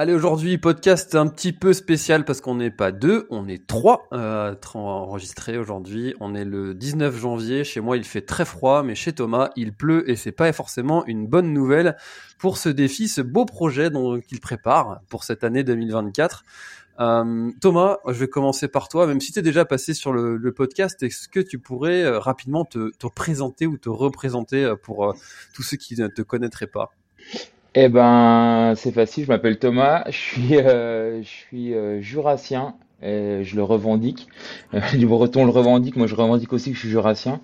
Allez, aujourd'hui, podcast un petit peu spécial parce qu'on n'est pas deux, on est trois euh, enregistrés aujourd'hui. On est le 19 janvier. Chez moi, il fait très froid, mais chez Thomas, il pleut et c'est pas forcément une bonne nouvelle pour ce défi, ce beau projet qu'il prépare pour cette année 2024. Euh, Thomas, je vais commencer par toi. Même si tu es déjà passé sur le, podcast, est-ce que tu pourrais euh, rapidement te, te, présenter ou te représenter euh, pour tous ceux qui ne te connaîtraient pas? Eh ben, c'est facile. Je m'appelle Thomas. Je suis, euh, je suis euh, jurassien. Et je le revendique. du breton le revendique. Moi, je revendique aussi que je suis jurassien.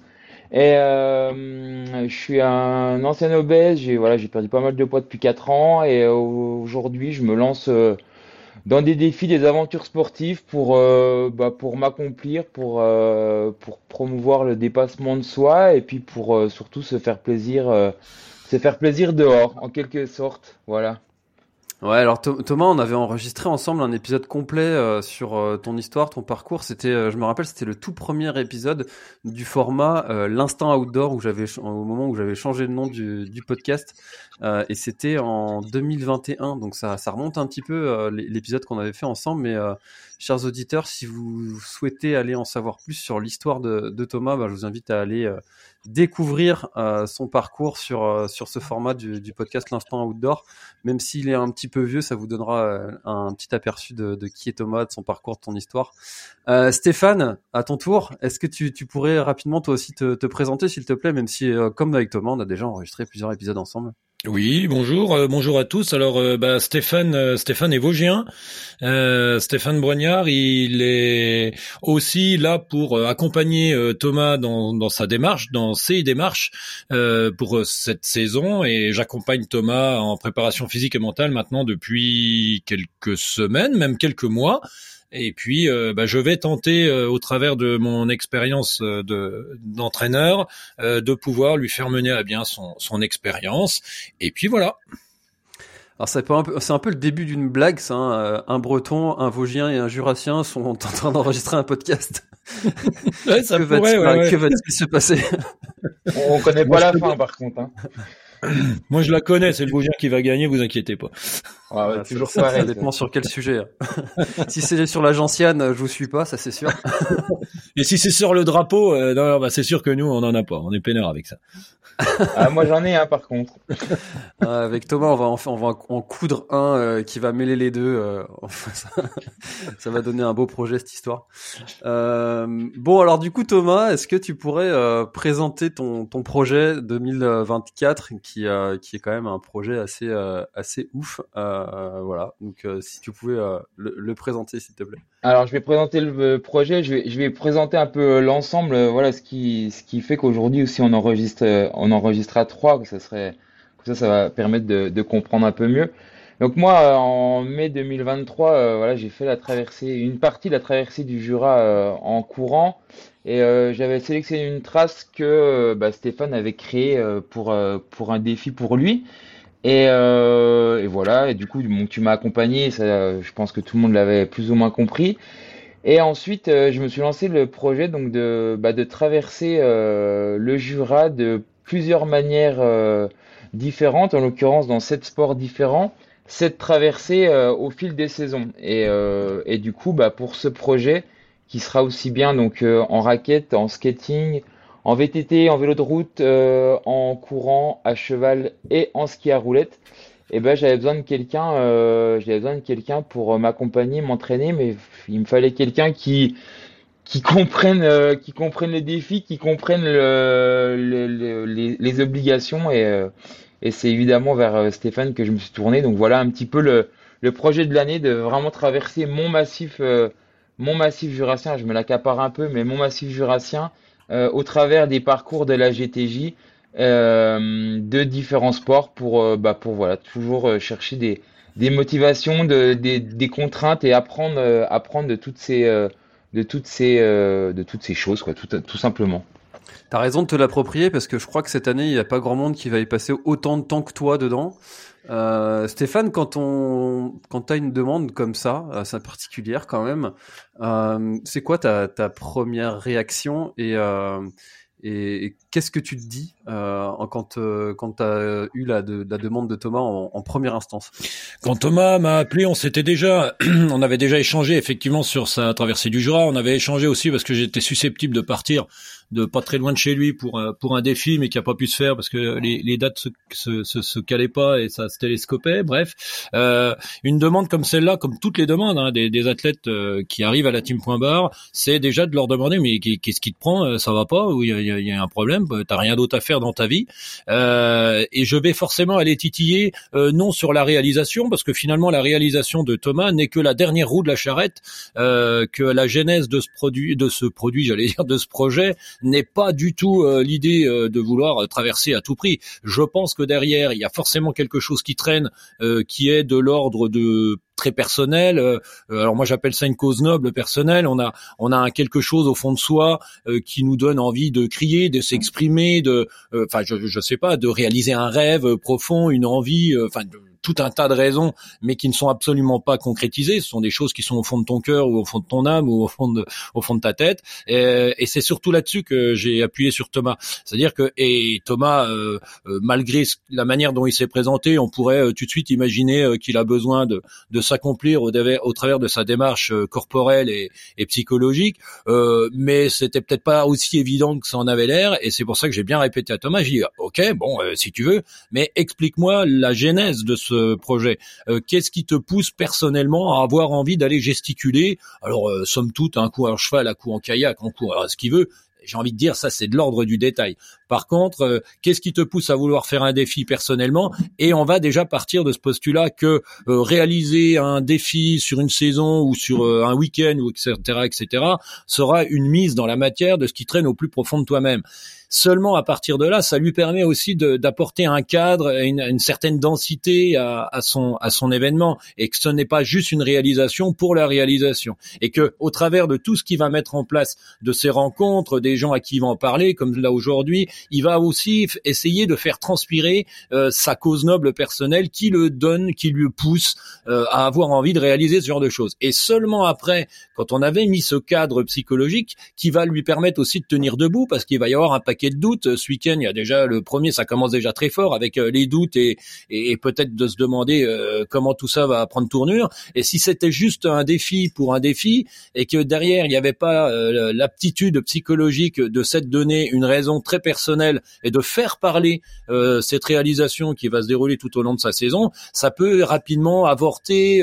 Et euh, je suis un ancien obèse. J'ai voilà, j'ai perdu pas mal de poids depuis 4 ans. Et aujourd'hui, je me lance euh, dans des défis, des aventures sportives pour, euh, bah, pour m'accomplir, pour, euh, pour promouvoir le dépassement de soi et puis pour surtout se faire plaisir c'est faire plaisir dehors, en quelque sorte. Voilà. Ouais, alors Thomas, on avait enregistré ensemble un épisode complet euh, sur euh, ton histoire, ton parcours. C'était, euh, je me rappelle, c'était le tout premier épisode du format l'instant outdoor où j'avais au moment où j'avais changé le nom du, du podcast et c'était en 2021. Donc ça, ça remonte un petit peu l'épisode qu'on avait fait ensemble. Mais chers auditeurs, si vous souhaitez aller en savoir plus sur l'histoire de, Thomas, bah, je vous invite à aller découvrir euh, son parcours sur euh, ce format du, podcast l'instant outdoor. Même s'il est un petit peu vieux ça vous donnera euh, un petit aperçu de, qui est Thomas de son parcours de ton histoire. Euh, Stéphane à ton tour est-ce que tu, pourrais rapidement toi aussi te présenter s'il te plaît même si comme avec Thomas on a déjà enregistré plusieurs épisodes ensemble? Oui, bonjour, euh, bonjour à tous. Alors, euh, bah, Stéphane, euh, Stéphane est Vosgien. Stéphane Brognard, il est aussi là pour accompagner Thomas dans, dans, sa démarche, dans ses démarches pour cette saison. Et j'accompagne Thomas en préparation physique et mentale maintenant depuis quelques semaines, même quelques mois. Et puis, euh, bah, je vais tenter, euh, au travers de mon expérience euh, de d'entraîneur, de pouvoir lui faire mener à bien son, son expérience. Et puis voilà. Alors c'est un, peu, un peu le début d'une blague, ça. Hein. Un Breton, un Vosgien et un Jurassien sont en train d'enregistrer un podcast. ouais, ça que pourrait, va-t-il se passer? On connaît pas la fin, par contre. Hein. Moi, je la connais, c'est le Vosgien qui va gagner, vous inquiétez pas. Ah ouais, toujours ça, ça dépend sur quel sujet. Hein. si c'est sur la gentiane, je vous suis pas, ça c'est sûr. Et si c'est sur le drapeau, euh, non, bah, c'est sûr que nous, on en a pas, on est peinard avec ça. Ah, moi j'en ai un par contre. avec Thomas, on va en, coudre un euh, qui va mêler les deux. Euh, ça, va donner un beau projet cette histoire. bon, alors du coup, Thomas, est-ce que tu pourrais présenter ton, ton projet 2024 qui, qui est quand même un projet assez, ouf euh, voilà. Donc, euh, si tu pouvais euh, le, présenter, s'il te plaît. Alors, je vais présenter le projet. Je vais, je vais présenter un peu l'ensemble. Voilà, ce qui, ce qui fait qu'aujourd'hui aussi on enregistre, on enregistre à trois. Que ça serait, ça, ça va permettre de, de comprendre un peu mieux. Donc moi, en mai 2023, voilà, j'ai fait la traversée, une partie de la traversée du Jura en courant, et j'avais sélectionné une trace que bah, Stéphane avait créée pour pour un défi pour lui. Et, euh, et, voilà, et du coup, tu m'as accompagné, ça, je pense que tout le monde l'avait plus ou moins compris. Et ensuite, euh, je me suis lancé le projet donc de, bah, de traverser euh, le Jura de plusieurs manières euh, différentes, en l'occurrence dans sept sports différents, cette traversée euh, au fil des saisons. Et, et du coup, bah, pour ce projet, qui sera aussi bien donc en raquette, en skating, en VTT, en vélo de route, euh, en courant, à cheval et en ski à roulette, et eh ben j'avais besoin de quelqu'un, euh, j'avais besoin de quelqu'un pour euh, m'accompagner, m'entraîner, mais il me fallait quelqu'un qui comprenne, les défis, qui comprenne le, le, les, obligations et c'est évidemment vers Stéphane que je me suis tourné. Donc voilà un petit peu le, le projet de l'année de vraiment traverser mon massif, mon massif jurassien. Je me l'accapare un peu, mais mon massif jurassien au travers des parcours de la GTJ. de différents sports pour, bah, pour voilà, toujours chercher des, des motivations, de, des, des contraintes et apprendre, euh, apprendre de toutes ces, euh, de toutes ces, euh, de toutes ces choses, quoi, tout, tout simplement. T'as raison de te l'approprier parce que je crois que cette année, il n'y a pas grand monde qui va y passer autant de temps que toi dedans. Euh, Stéphane, quand on, quand t'as une demande comme ça, assez particulière quand même, euh, c'est quoi ta, ta première réaction et, euh, et, qu'est-ce que tu te dis euh, quand, euh, quand tu as eu la, la demande de Thomas en, en première instance? Quand Thomas m'a appelé, on s'était déjà, on avait déjà échangé effectivement sur sa traversée du Jura. On avait échangé aussi parce que j'étais susceptible de partir de pas très loin de chez lui pour un, pour un défi, mais qui a pas pu se faire parce que les, les dates se, se, se, se, calaient pas et ça se télescopait. Bref, euh, une demande comme celle-là, comme toutes les demandes hein, des, des, athlètes euh, qui arrivent à la team point bar, c'est déjà de leur demander mais qu'est-ce qui te prend euh, Ça va pas Ou il y a, y a, un problème T'as rien d'autre à faire dans ta vie euh, Et je vais forcément aller titiller euh, non sur la réalisation parce que finalement la réalisation de Thomas n'est que la dernière roue de la charrette, que la genèse de ce produit, de ce produit, j'allais dire de ce projet n'est pas du tout euh, l'idée euh, de vouloir euh, traverser à tout prix. Je pense que derrière, il y a forcément quelque chose qui traîne, qui est de l'ordre de très personnel. alors moi j'appelle ça une cause noble personnelle. On a on a quelque chose au fond de soi qui nous donne envie de crier, de s'exprimer, de enfin je je sais pas, de réaliser un rêve profond, une envie, enfin tout un tas de raisons, mais qui ne sont absolument pas concrétisées. Ce sont des choses qui sont au fond de ton cœur ou au fond de ton âme ou au fond de, au fond de ta tête. Et, et c'est surtout là-dessus que j'ai appuyé sur Thomas. C'est-à-dire que et Thomas, euh, euh, malgré la manière dont il s'est présenté, on pourrait euh, tout de suite imaginer qu'il a besoin de, de s'accomplir au, au, travers de sa démarche corporelle et, et psychologique. mais c'était peut-être pas aussi évident que ça en avait l'air. Et c'est pour ça que j'ai bien répété à Thomas. J'ai dit ok, bon, si tu veux, mais explique-moi la genèse de ce projet euh, Qu'est-ce qui te pousse personnellement à avoir envie d'aller gesticuler? Alors, euh, somme toute, un coup en cheval, un coup en kayak, un coup à ce qu'il veut j'ai envie de dire ça c'est de l'ordre du détail. Par contre, euh, qu'est-ce qui te pousse à vouloir faire un défi personnellement? Et on va déjà partir de ce postulat que réaliser un défi sur une saison ou sur un week-end etc etc sera une mise dans la matière de ce qui traîne au plus profond de toi-même. Seulement à partir de là, ça lui permet aussi d'apporter un cadre, une, une certaine densité à, à, son à son événement, et que ce n'est pas juste une réalisation pour la réalisation, et que au travers de tout ce qu'il va mettre en place, de ses rencontres, des gens à qui il va en parler, comme là aujourd'hui, il va aussi essayer de faire transpirer euh, sa cause noble personnelle qui le donne, qui lui pousse euh, à avoir envie de réaliser ce genre de choses. Et seulement après, quand on avait mis ce cadre psychologique, qui va lui permettre aussi de tenir debout, parce qu'il va y avoir un paquet de doutes. Ce week-end, il y a déjà le premier, ça commence déjà très fort avec euh, les doutes et, et, peut-être de se demander euh, comment tout ça va prendre tournure. Et si c'était juste un défi pour un défi et que derrière il n'y avait pas euh, l'aptitude psychologique de cette donnée une raison très personnelle et de faire parler cette réalisation qui va se dérouler tout au long de sa saison, ça peut rapidement avorter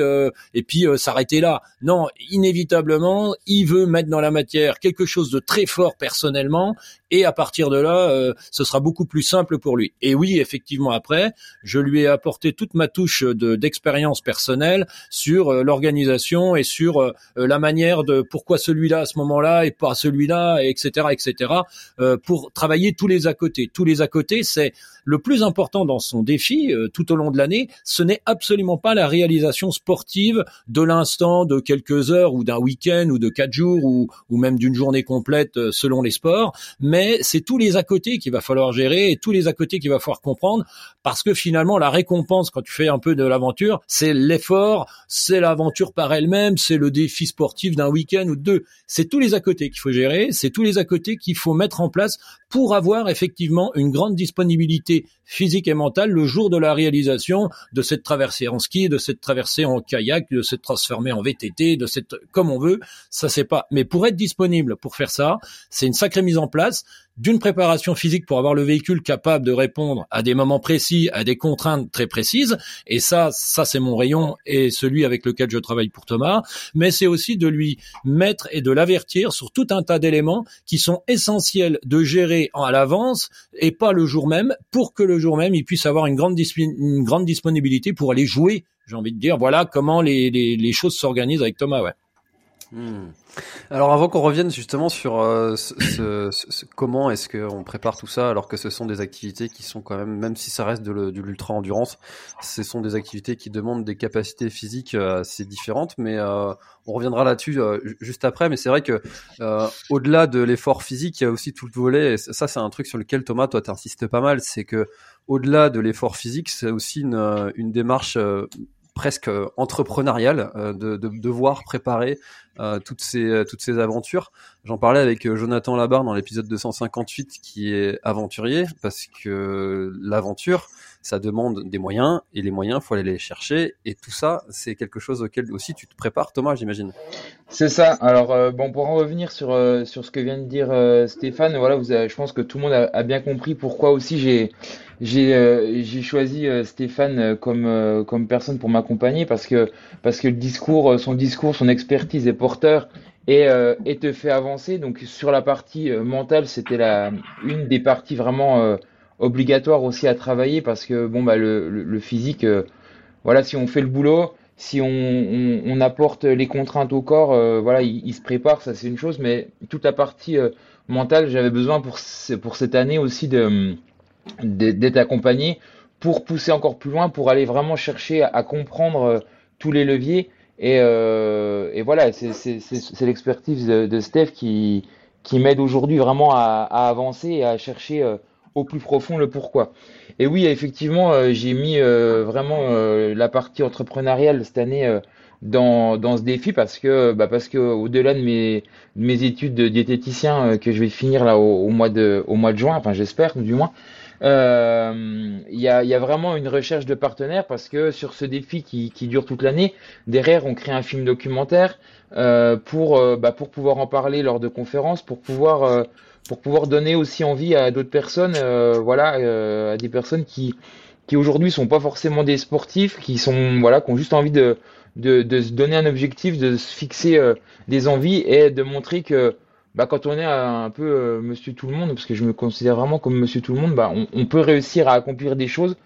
et puis s'arrêter là. Non, inévitablement, il veut mettre dans la matière quelque chose de très fort personnellement et à partir de là, euh, ce sera beaucoup plus simple pour lui. Et oui, effectivement, après, je lui ai apporté toute ma touche de d'expérience personnelle sur euh, l'organisation et sur euh, la manière de pourquoi celui-là à ce moment-là et pas celui-là, etc., etc., pour travailler tous les à côté. Tous les à côté, c'est le plus important dans son défi tout au long de l'année. Ce n'est absolument pas la réalisation sportive de l'instant, de quelques heures ou d'un week-end ou de quatre jours ou, ou même d'une journée complète selon les sports, mais c'est tous les à côté qu'il va falloir gérer et tous les à côté qu'il va falloir comprendre parce que finalement la récompense quand tu fais un peu de l'aventure, c'est l'effort, c'est l'aventure par elle-même, c'est le défi sportif d'un week-end ou de deux. C'est tous les à côté qu'il faut gérer, c'est tous les à côté qu'il faut mettre en place pour avoir effectivement une grande disponibilité physique et mentale le jour de la réalisation de cette traversée en ski, de cette traversée en kayak, de cette transformée en VTT, de cette comme on veut, ça c'est pas. Mais pour être disponible pour faire ça, c'est une sacrée mise en place d'une préparation physique pour avoir le véhicule capable de répondre à des moments précis, à des contraintes très précises. Et ça, ça c'est mon rayon et celui avec lequel je travaille pour Thomas. Mais c'est aussi de lui mettre et de l'avertir sur tout un tas d'éléments qui sont essentiels de gérer à l'avance et pas le jour même pour que le jour même, il puisse avoir une grande, une grande disponibilité pour aller jouer. J'ai envie de dire, voilà comment les, les, les choses s'organisent avec Thomas. Ouais. Hmm. Alors avant qu'on revienne justement sur euh, comment est-ce qu'on prépare tout ça alors que ce sont des activités qui sont quand même, même si ça reste de, l'ultra endurance, ce sont des activités qui demandent des capacités physiques euh, assez différentes, mais euh, on reviendra là-dessus juste après. Mais c'est vrai que au-delà de l'effort physique, il y a aussi tout le volet. Et ça, c'est un truc sur lequel Thomas, toi, t'insistes pas mal, c'est que au-delà de l'effort physique, c'est aussi une, une démarche presque euh, entrepreneurial euh, de, de, devoir préparer euh, toutes ces toutes ces aventures. J'en parlais avec Jonathan Labarre dans l'épisode 258 qui est aventurier parce que l'aventure ça demande des moyens et les moyens faut aller les chercher et tout ça c'est quelque chose auquel aussi tu te prépares Thomas j'imagine. C'est ça. Alors bon pour en revenir sur sur ce que vient de dire Stéphane voilà je pense que tout le monde a, bien compris pourquoi aussi j'ai j'ai euh, j'ai choisi euh, Stéphane euh, comme comme personne pour m'accompagner parce que parce que le discours son discours son expertise est porteur et et te fait avancer donc sur la partie mentale c'était la une des parties vraiment obligatoires aussi à travailler parce que bon bah le physique voilà si on fait le boulot si on, apporte les contraintes au corps voilà il, se prépare ça c'est une chose mais toute la partie mentale j'avais besoin pour cette année aussi d'être accompagné pour pousser encore plus loin, pour aller vraiment chercher à, comprendre euh, tous les leviers. Et, euh, voilà, c'est l'expertise de, Steph qui, m'aide aujourd'hui vraiment à, à, avancer et à chercher euh, au plus profond le pourquoi. Et oui, effectivement, euh, j'ai mis vraiment la partie entrepreneuriale cette année dans, dans ce défi parce que bah parce que au-delà de mes de mes études de diététicien que je vais finir là au, au, mois de au mois de juin, enfin j'espère du moins, euh, il y, a, y, a, vraiment une recherche de partenaires parce que sur ce défi qui, qui dure toute l'année, derrière on crée un film documentaire euh, pour, euh, bah, pour pouvoir en parler lors de conférences, pour pouvoir, euh, pour pouvoir donner aussi envie à d'autres personnes, voilà, à des personnes qui, qui aujourd'hui sont pas forcément des sportifs, qui sont voilà, qui ont juste envie de, de, se donner un objectif, de se fixer des envies et de montrer que bah, quand on est un peu euh, monsieur tout le monde, parce que je me considère vraiment comme monsieur tout le monde, bah, on, peut réussir à accomplir des choses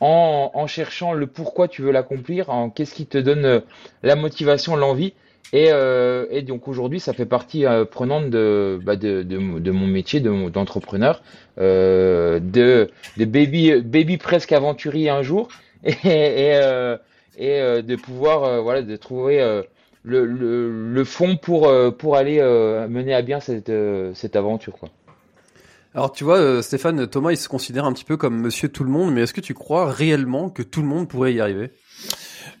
en, cherchant le pourquoi tu veux l'accomplir, en qu'est-ce qui te donne euh, la motivation, l'envie. Et, euh, et donc aujourd'hui, ça fait partie euh, prenante de, bah, de, de, mon métier d'entrepreneur, de, de baby, presque aventurier un jour, et, de pouvoir voilà de trouver le, le, fond pour, euh, pour aller euh, mener à bien cette, euh, cette aventure. Alors tu vois, Stéphane, Thomas, il se considère un petit peu comme monsieur tout le monde, mais est-ce que tu crois réellement que tout le monde pourrait y arriver?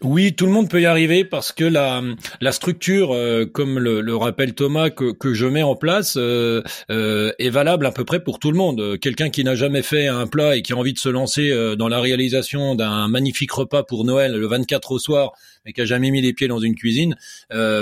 Oui, tout le monde peut y arriver parce que la, structure, euh, comme le, le, rappelle Thomas, que, que je mets en place, euh, euh, est valable à peu près pour tout le monde. Quelqu'un qui n'a jamais fait un plat et qui a envie de se lancer dans la réalisation d'un magnifique repas pour Noël le 24 au soir, mais qui a jamais mis les pieds dans une cuisine,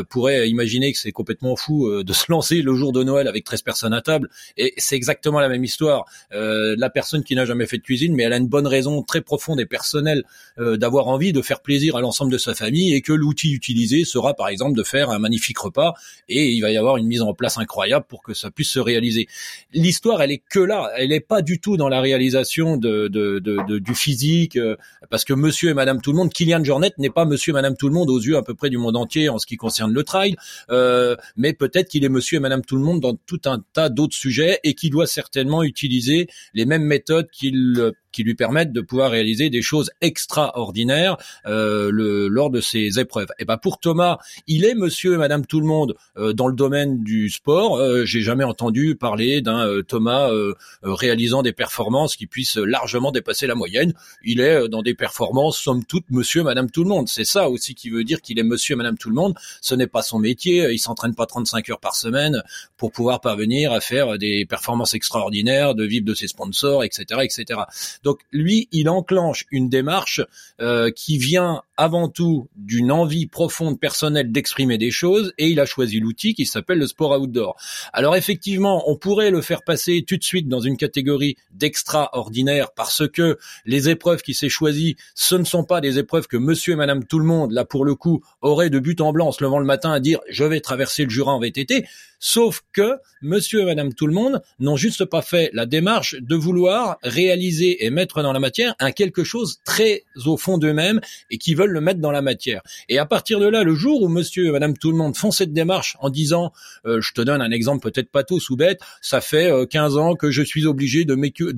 pourrait imaginer que c'est complètement fou de se lancer le jour de Noël avec 13 personnes à table. Et c'est exactement la même histoire. la personne qui n'a jamais fait de cuisine, mais elle a une bonne raison très profonde et personnelle d'avoir envie de faire plaisir à l'ensemble de sa famille et que l'outil utilisé sera par exemple de faire un magnifique repas et il va y avoir une mise en place incroyable pour que ça puisse se réaliser. L'histoire, elle est que là, elle n'est pas du tout dans la réalisation de, de, de, du physique, euh, parce que Monsieur et Madame tout le monde, Kylian Jornet n'est pas Monsieur et Madame tout le monde aux yeux à peu près du monde entier en ce qui concerne le trail, euh, mais peut-être qu'il est Monsieur et Madame tout le monde dans tout un tas d'autres sujets et qui doit certainement utiliser les mêmes méthodes qu'il qui lui permettent de pouvoir réaliser des choses extraordinaires euh, le, lors de ces épreuves. Et ben pour Thomas, il est Monsieur et Madame tout le monde euh, dans le domaine du sport. Euh, J'ai jamais entendu parler d'un euh, Thomas euh, réalisant des performances qui puissent largement dépasser la moyenne. Il est dans des performances somme toute Monsieur et Madame tout le monde. C'est ça aussi qui veut dire qu'il est Monsieur et Madame tout le monde. Ce n'est pas son métier. Il s'entraîne pas 35 heures par semaine pour pouvoir parvenir à faire des performances extraordinaires, de vivre de ses sponsors, etc., etc. Donc lui, il enclenche une démarche euh, qui vient avant tout d'une envie profonde personnelle d'exprimer des choses et il a choisi l'outil qui s'appelle le sport outdoor. Alors effectivement, on pourrait le faire passer tout de suite dans une catégorie d'extraordinaire parce que les épreuves qui s'est choisies, ce ne sont pas des épreuves que monsieur et madame tout le monde, là pour le coup, auraient de but en blanc en se levant le matin à dire je vais traverser le Jura en VTT. Sauf que monsieur et madame tout le monde n'ont juste pas fait la démarche de vouloir réaliser et mettre dans la matière un quelque chose très au fond d'eux-mêmes et qui veulent le mettre dans la matière. Et à partir de là, le jour où monsieur et madame tout le monde font cette démarche en disant, euh, je te donne un exemple peut-être pas tout ou bête, ça fait 15 euh, ans que je suis obligé de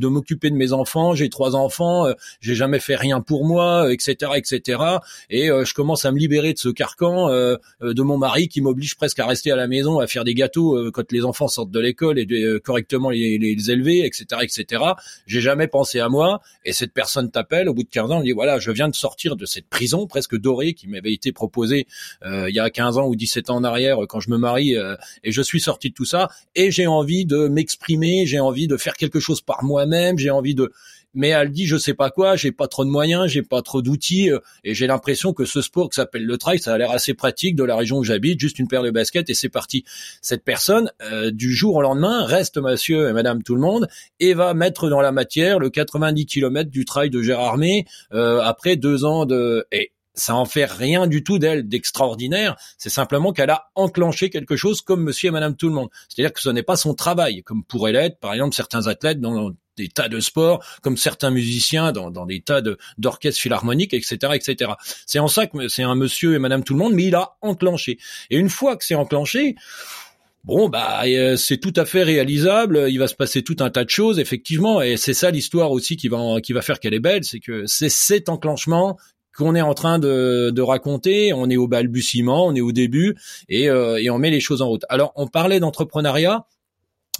m'occuper de mes enfants, j'ai trois enfants, euh, j'ai jamais fait rien pour moi, etc., etc. Et je commence à me libérer de ce carcan de mon mari qui m'oblige presque à rester à la maison à faire des gâteaux euh, quand les enfants sortent de l'école et de euh, correctement les, les, élever, etc., etc. J'ai jamais pensé à moi. Et cette personne t'appelle au bout de 15 ans, elle dit voilà, je viens de sortir de cette prison presque dorée qui m'avait été proposée euh, il y a 15 ans ou 17 ans en arrière quand je me marie et je suis sorti de tout ça et j'ai envie de m'exprimer, j'ai envie de faire quelque chose par moi-même, j'ai envie de mais elle dit je sais pas quoi, j'ai pas trop de moyens, j'ai pas trop d'outils euh, et j'ai l'impression que ce sport qui s'appelle le trail, ça a l'air assez pratique de la région où j'habite, juste une paire de baskets et c'est parti. Cette personne euh, du jour au lendemain reste monsieur et madame tout le monde et va mettre dans la matière le 90 km du trail de Gérardmer euh, après deux ans de et ça en fait rien du tout d'elle d'extraordinaire. C'est simplement qu'elle a enclenché quelque chose comme monsieur et madame tout le monde. C'est-à-dire que ce n'est pas son travail, comme pourrait l'être, par exemple, certains athlètes dans des tas de sports, comme certains musiciens dans, dans des tas d'orchestres philharmoniques, etc., etc. C'est en ça que c'est un monsieur et madame tout le monde, mais il a enclenché. Et une fois que c'est enclenché, Bon, bah, euh, c'est tout à fait réalisable. Il va se passer tout un tas de choses, effectivement, et c'est ça l'histoire aussi qui va qui va faire qu'elle est belle, c'est que c'est cet enclenchement qu'on est en train de, raconter. On est au balbutiement, on est au début, et, euh, et on met les choses en route. Alors, on parlait d'entrepreneuriat.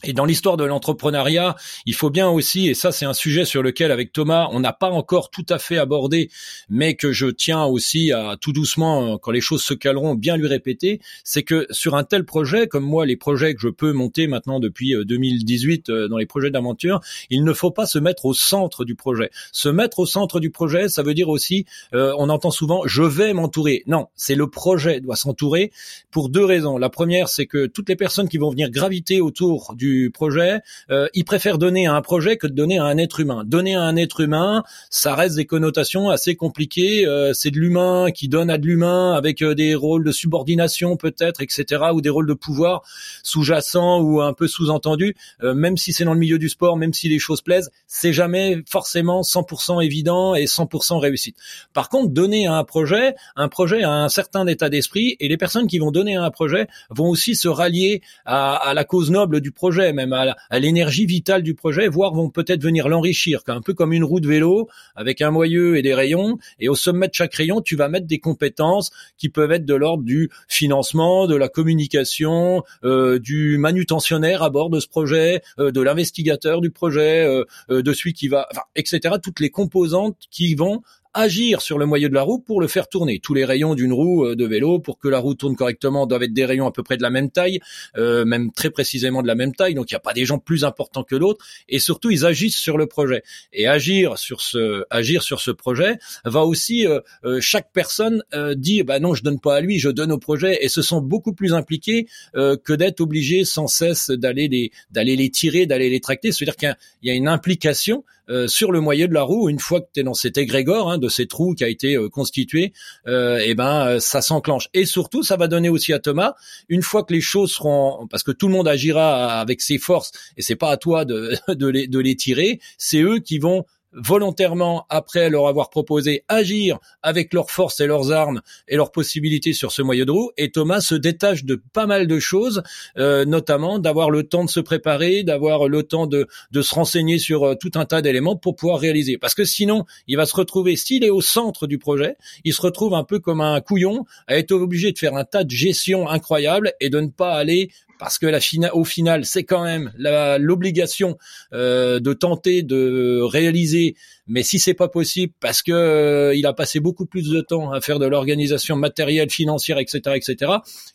Et dans l'histoire de l'entrepreneuriat, il faut bien aussi, et ça c'est un sujet sur lequel avec Thomas on n'a pas encore tout à fait abordé, mais que je tiens aussi à tout doucement, quand les choses se caleront, bien lui répéter, c'est que sur un tel projet, comme moi les projets que je peux monter maintenant depuis 2018 euh, euh, dans les projets d'aventure, il ne faut pas se mettre au centre du projet. Se mettre au centre du projet, ça veut dire aussi, euh, on entend souvent, je vais m'entourer. Non, c'est le projet doit s'entourer pour deux raisons. La première, c'est que toutes les personnes qui vont venir graviter autour du projet, euh, ils préfèrent donner à un projet que de donner à un être humain. Donner à un être humain, ça reste des connotations assez compliquées. Euh, c'est de l'humain qui donne à de l'humain avec euh, des rôles de subordination peut-être, etc., ou des rôles de pouvoir sous-jacents ou un peu sous-entendus. Euh, même si c'est dans le milieu du sport, même si les choses plaisent, c'est jamais forcément 100% évident et 100% réussite. Par contre, donner à un projet, un projet a un certain état d'esprit et les personnes qui vont donner à un projet vont aussi se rallier à, à la cause noble du projet même à, l'énergie vitale du projet, voire vont peut-être venir l'enrichir, un peu comme une roue de vélo avec un moyeu et des rayons. Et au sommet de chaque rayon, tu vas mettre des compétences qui peuvent être de l'ordre du financement, de la communication, euh, du manutentionnaire à bord de ce projet, euh, de l'investigateur du projet, euh, de celui qui va, enfin, etc. Toutes les composantes qui vont agir sur le moyeu de la roue pour le faire tourner. Tous les rayons d'une roue euh, de vélo, pour que la roue tourne correctement, doivent être des rayons à peu près de la même taille, euh, même très précisément de la même taille. Donc il n'y a pas des gens plus importants que l'autre. Et surtout, ils agissent sur le projet. Et agir sur ce, agir sur ce projet va aussi euh, chaque personne dit, bah non, je donne pas à lui, je donne au projet. Et se sont beaucoup plus impliqués que d'être obligés sans cesse d'aller les, d'aller les tirer, d'aller les tracter. C'est-à-dire qu'il y a une implication euh, sur le moyen de la roue, une fois que tu es dans cet égrégore hein, de cette roue qui a été euh, constituée, euh, eh ben ça s'enclenche. Et surtout, ça va donner aussi à Thomas, une fois que les choses seront, parce que tout le monde agira avec ses forces, et c'est pas à toi de, de, les, de les tirer, c'est eux qui vont volontairement, après leur avoir proposé, agir avec leurs forces et leurs armes et leurs possibilités sur ce moyen de roue. Et Thomas se détache de pas mal de choses, euh, notamment d'avoir le temps de se préparer, d'avoir le temps de, de se renseigner sur euh, tout un tas d'éléments pour pouvoir réaliser. Parce que sinon, il va se retrouver, s'il est au centre du projet, il se retrouve un peu comme un couillon à être obligé de faire un tas de gestion incroyable et de ne pas aller parce que au final, c'est quand même l'obligation euh, de tenter de réaliser. Mais si c'est pas possible, parce que euh, il a passé beaucoup plus de temps à faire de l'organisation matérielle, financière, etc., etc.,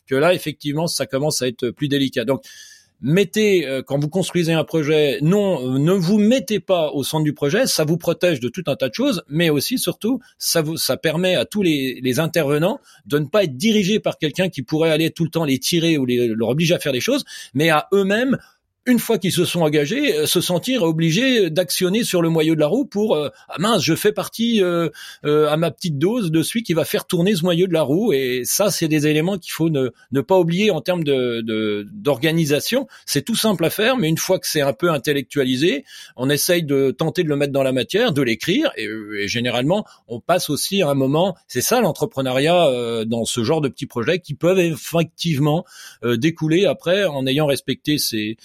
que là, effectivement, ça commence à être plus délicat. Donc mettez euh, quand vous construisez un projet, non, ne vous mettez pas au centre du projet. Ça vous protège de tout un tas de choses, mais aussi surtout ça vous ça permet à tous les, les intervenants de ne pas être dirigés par quelqu'un qui pourrait aller tout le temps les tirer ou les, leur obliger à faire des choses, mais à eux-mêmes une fois qu'ils se sont engagés, euh, se sentir obligés d'actionner sur le moyeu de la roue pour euh, ah mince, je fais partie euh, à ma petite dose de celui qui va faire tourner ce moyeu de la roue. Et ça, c'est des éléments qu'il faut ne, ne, pas oublier en termes d'organisation. c'est tout simple à faire, mais une fois que c'est un peu intellectualisé, on essaye de tenter de le mettre dans la matière, de l'écrire. Et, et, généralement, on passe aussi à un moment. C'est ça l'entrepreneuriat dans ce genre de petits projets qui peuvent effectivement découler après en ayant respecté ces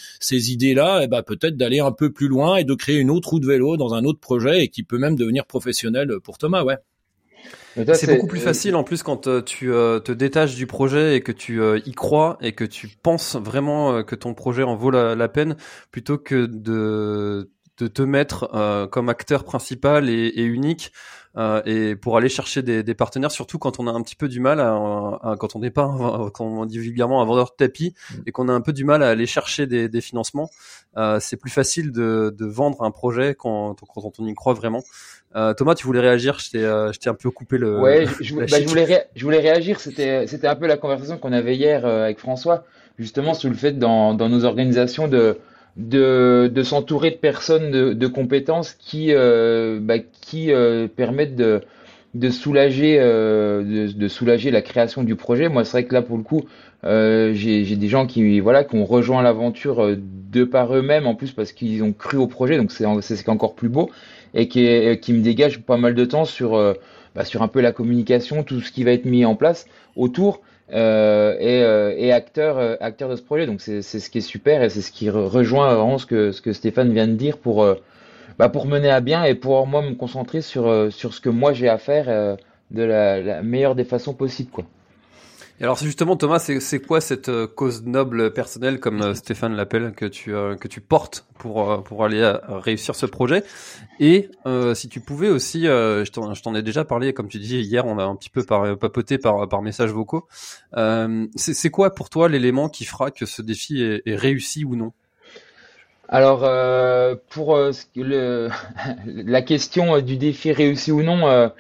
idées-là, eh ben, peut-être d'aller un peu plus loin et de créer une autre roue de vélo dans un autre projet et qui peut même devenir professionnel pour Thomas, ouais. C'est beaucoup plus facile en plus quand euh, tu euh, te détaches du projet et que tu euh, y crois et que tu penses vraiment que ton projet en vaut la, peine plutôt que de, de te mettre comme acteur principal et, et unique euh, et pour aller chercher des, des, partenaires, surtout quand on a un petit peu du mal, à, quand on n'est pas, quand on dit vulgairement un vendeur de tapis mm. et qu'on a un peu du mal à aller chercher des, des financements, euh, c'est plus facile de, de, vendre un projet quand, quand on y croit vraiment. Euh, Thomas, tu voulais réagir Je t'ai, euh, un peu coupé le. Ouais, je, bah, je, voulais, je voulais réagir. C'était, c'était un peu la conversation qu'on avait hier euh, avec François, justement sur le fait dans, dans nos organisations de de, de s'entourer de personnes de, de compétences qui, euh, bah, qui euh, permettent de, de soulager euh, de, de, soulager la création du projet. Moi, c'est vrai que là, pour le coup, euh, j'ai des gens qui voilà qui ont rejoint l'aventure euh, de par eux-mêmes, en plus parce qu'ils ont cru au projet, donc c'est c'est encore plus beau et qui, qui me dégage pas mal de temps sur bah, sur un peu la communication, tout ce qui va être mis en place autour. Euh, et, euh, et, acteur, euh, acteur de ce projet. Donc c'est ce qui est super et c'est ce qui rejoint vraiment ce que, ce que Stéphane vient de dire pour, bah, pour mener à bien et pour moi me concentrer sur, sur ce que moi j'ai à faire de la, la, meilleure des façons possibles. Quoi. Alors justement Thomas, c'est quoi cette euh, cause noble personnelle comme euh, Stéphane l'appelle que tu euh, que tu portes pour pour aller réussir ce projet? Et si tu pouvais aussi, je t'en ai déjà parlé, comme tu dis hier, on a un petit peu par, papoté par par messages vocaux. c'est quoi pour toi l'élément qui fera que ce défi est, réussi ou non? Alors, pour le, la question du défi réussi ou non,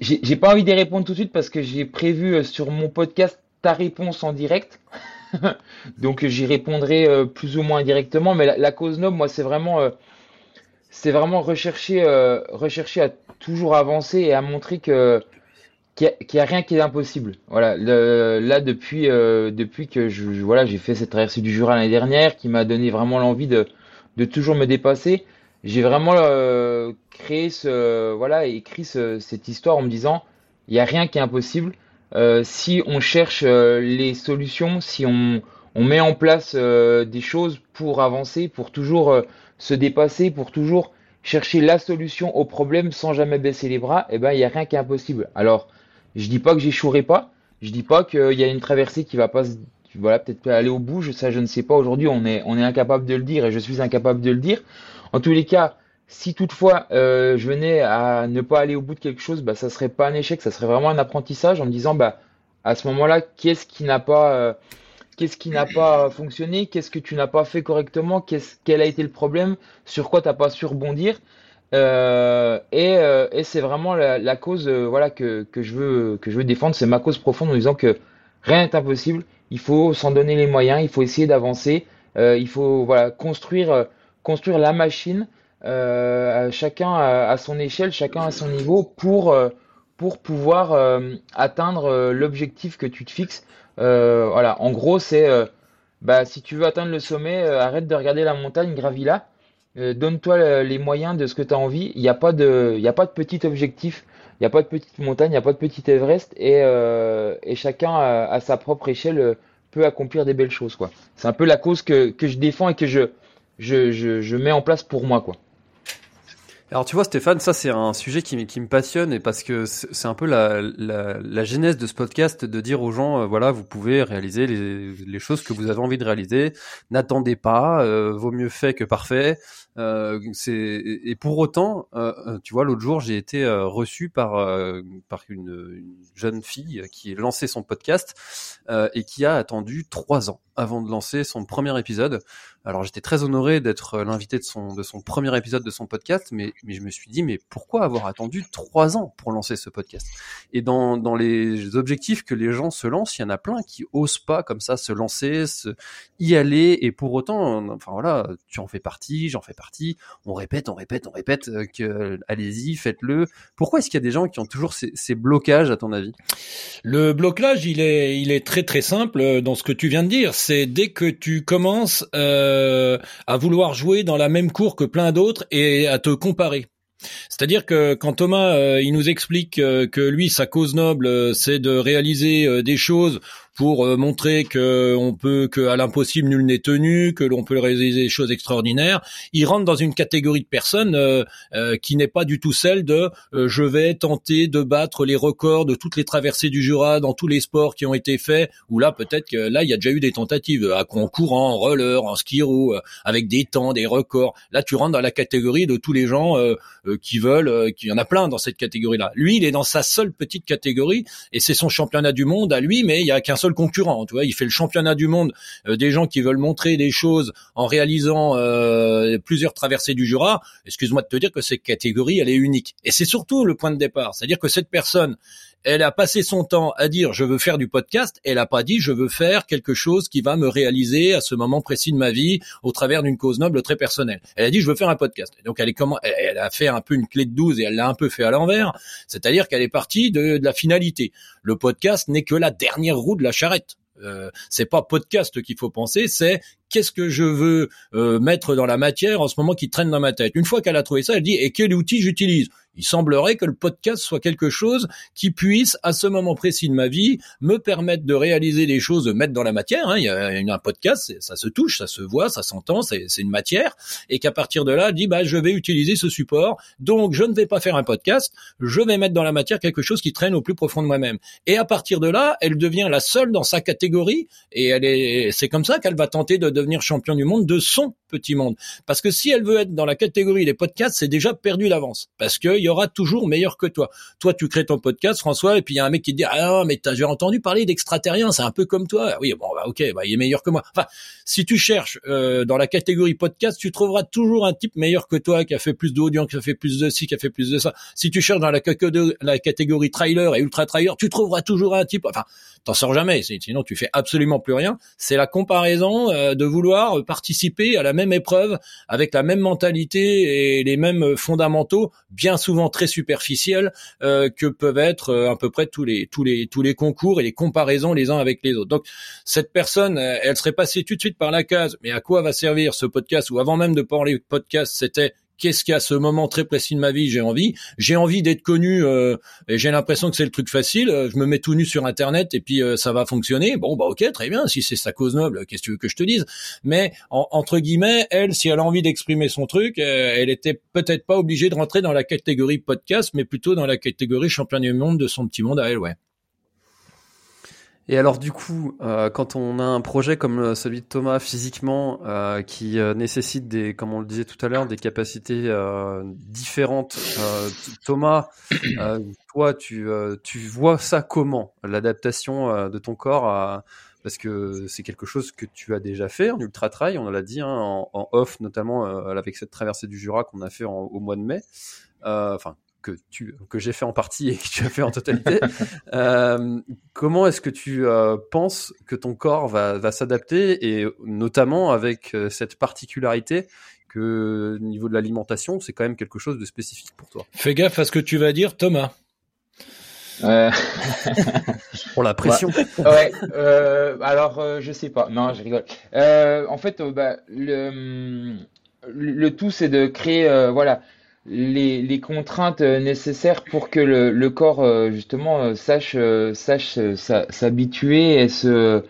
j'ai pas envie d'y répondre tout de suite parce que j'ai prévu euh, sur mon podcast ta réponse en direct. Donc j'y répondrai euh, plus ou moins directement. Mais la, cause noble, moi, c'est vraiment, euh, vraiment rechercher, rechercher à toujours avancer et à montrer que qu'il n'y a, rien qui est impossible. Voilà. là, depuis, depuis que voilà, j'ai fait cette traversée du Jura l'année dernière, qui m'a donné vraiment l'envie de, de toujours me dépasser j'ai vraiment euh, créé ce voilà écrit ce, cette histoire en me disant il n'y a rien qui est impossible. Euh, si on cherche euh, les solutions si on, on met en place euh, des choses pour avancer pour toujours euh, se dépasser pour toujours chercher la solution au problème sans jamais baisser les bras et eh ben il n'y a rien qui est impossible. Alors je dis pas que j'échouerai pas. Je dis pas qu'il y a une traversée qui va pas voilà peut-être aller au bout. Je, ça je ne sais pas. Aujourd'hui on est on est incapable de le dire et je suis incapable de le dire en tous les cas, si toutefois euh, je venais à ne pas aller au bout de quelque chose, bah, ça serait pas un échec, ça serait vraiment un apprentissage en me disant bah à ce moment-là, qu'est-ce qui n'a pas euh, qu'est-ce qui pas fonctionné, qu'est-ce que tu n'as pas fait correctement, qu'est-ce quel a été le problème, sur quoi t'as pas su rebondir. Euh, et, c'est vraiment la, la cause voilà que, que je veux que je veux défendre, c'est ma cause profonde en disant que rien n'est impossible, il faut s'en donner les moyens, il faut essayer d'avancer, il faut voilà construire construire la machine, euh, chacun à, son échelle, chacun à son niveau, pour, euh, pour pouvoir euh, atteindre l'objectif que tu te fixes. voilà, en gros, c'est bah, si tu veux atteindre le sommet, arrête de regarder la montagne, gravis-la. Donne-toi les moyens de ce que tu as envie. Il n'y a, pas de, a pas de petit objectif, il n'y a pas de petite montagne, il n'y a pas de petit Everest, et, et chacun à, sa propre échelle peut accomplir des belles choses. C'est un peu la cause que, que je défends et que je, je, je, je mets en place pour moi, quoi. Alors tu vois Stéphane, ça c'est un sujet qui, qui me passionne et parce que c'est un peu la, la, la, genèse de ce podcast de dire aux gens, euh, voilà, vous pouvez réaliser les, les, choses que vous avez envie de réaliser, n'attendez pas, euh, vaut mieux fait que parfait. Euh, et pour autant, euh, euh, tu vois, l'autre jour j'ai été reçu par, par une, une, jeune fille qui a lancé son podcast et qui a attendu trois ans avant de lancer son premier épisode. Alors j'étais très honoré d'être l'invité de son, de son premier épisode de son podcast, mais, mais je me suis dit, mais pourquoi avoir attendu trois ans pour lancer ce podcast? Et dans, dans les objectifs que les gens se lancent, il y en a plein qui osent pas comme ça se lancer, y aller, et pour autant, enfin voilà, tu en fais partie, j'en fais on répète, on répète, on répète euh, que allez-y, faites-le. Pourquoi est-ce qu'il y a des gens qui ont toujours ces, blocages à ton avis? Le blocage, il est, il est très très simple euh, dans ce que tu viens de dire. C'est dès que tu commences euh, à vouloir jouer dans la même cour que plein d'autres et à te comparer. C'est-à-dire que quand Thomas euh, il nous explique euh, que lui sa cause noble c'est de réaliser des choses pour euh, montrer que on peut que à l'impossible nul n'est tenu, que l'on peut réaliser des choses extraordinaires. Il rentre dans une catégorie de personnes euh, euh, qui n'est pas du tout celle de je vais tenter de battre les records de toutes les traversées du Jura dans tous les sports qui ont été faits. Ou là peut-être que là il y a déjà eu des tentatives à en courant, en roller, en ski roue, avec des temps, des records. Là tu rentres dans la catégorie de tous les gens qui veulent, qu'il y en a plein dans cette catégorie-là. Lui il est dans sa seule petite catégorie et c'est son championnat du monde à lui, mais il y a qu'un seul concurrent. Tu vois, il fait le championnat du monde euh, des gens qui veulent montrer des choses en réalisant euh, plusieurs traversées du Jura. Excuse-moi de te dire que cette catégorie, elle est unique. Et c'est surtout le point de départ, c'est-à-dire que cette personne, elle a passé son temps à dire je veux faire du podcast, elle a pas dit je veux faire quelque chose qui va me réaliser à ce moment précis de ma vie au travers d'une cause noble très personnelle. Elle a dit je veux faire un podcast. donc elle est comment elle a fait un peu une clé de 12 et elle l'a un peu fait à l'envers, c'est-à-dire qu'elle est partie de, de la finalité. Le podcast n'est que la dernière roue de la charrette. Euh, c'est pas podcast qu'il faut penser, c'est qu'est-ce que je veux euh, mettre dans la matière en ce moment qui traîne dans ma tête. Une fois qu'elle a trouvé ça, elle dit et quel outil j'utilise? Il semblerait que le podcast soit quelque chose qui puisse, à ce moment précis de ma vie, me permettre de réaliser des choses, de mettre dans la matière. Hein. Il y a un podcast, ça se touche, ça se voit, ça s'entend, c'est une matière, et qu'à partir de là, dit bah je vais utiliser ce support, donc je ne vais pas faire un podcast, je vais mettre dans la matière quelque chose qui traîne au plus profond de moi-même. Et à partir de là, elle devient la seule dans sa catégorie, et elle est, c'est comme ça qu'elle va tenter de devenir champion du monde de son petit monde. Parce que si elle veut être dans la catégorie des podcasts, c'est déjà perdu d'avance, parce que aura toujours meilleur que toi. Toi, tu crées ton podcast, François, et puis il y a un mec qui te dit ah mais déjà entendu parler d'extraterriens, c'est un peu comme toi. Oui, bon, bah, ok, bah, il est meilleur que moi. Enfin, si tu cherches euh, dans la catégorie podcast, tu trouveras toujours un type meilleur que toi qui a fait plus d'audience, qui a fait plus de ci, qui a fait plus de ça. Si tu cherches dans la, la catégorie trailer et ultra trailer, tu trouveras toujours un type. Enfin, t'en sors jamais. Sinon, tu fais absolument plus rien. C'est la comparaison euh, de vouloir participer à la même épreuve avec la même mentalité et les mêmes fondamentaux, bien souvent très superficielle euh, que peuvent être euh, à peu près tous les tous les tous les concours et les comparaisons les uns avec les autres. Donc cette personne, euh, elle serait passée tout de suite par la case. Mais à quoi va servir ce podcast Ou avant même de parler podcast, c'était qu'est-ce qu'à ce moment très précis de ma vie j'ai envie? J'ai envie d'être connu euh, et j'ai l'impression que c'est le truc facile. Je me mets tout nu sur Internet et puis euh, ça va fonctionner. Bon bah ok, très bien. Si c'est sa cause noble, qu'est-ce que tu veux que je te dise? Mais entre guillemets, elle, si elle a envie d'exprimer son truc, euh, elle était peut-être pas obligée de rentrer dans la catégorie podcast, mais plutôt dans la catégorie champion du monde de son petit monde à elle, ouais. Et alors du coup, euh, quand on a un projet comme celui de Thomas physiquement, euh, qui euh, nécessite des, comme on le disait tout à l'heure, des capacités différentes, Thomas, toi, tu, tu vois ça comment l'adaptation de ton corps à, parce que c'est quelque chose que tu as déjà fait en ultra trail, on l'a dit hein, en, off notamment avec cette traversée du Jura qu'on a fait au mois de mai. Enfin, que tu que j'ai fait en partie et que tu as fait en totalité. euh, comment est-ce que tu euh, penses que ton corps va, va s'adapter et notamment avec euh, cette particularité que au niveau de l'alimentation, c'est quand même quelque chose de spécifique pour toi? Fais gaffe à ce que tu vas dire, Thomas. Euh... pour la pression. Ouais. Euh, alors, je sais pas. Non, je rigole. en fait, bah, le, le tout, c'est de créer, voilà, les, contraintes euh, nécessaires pour que le, corps euh, justement euh, sache sache s'habituer et se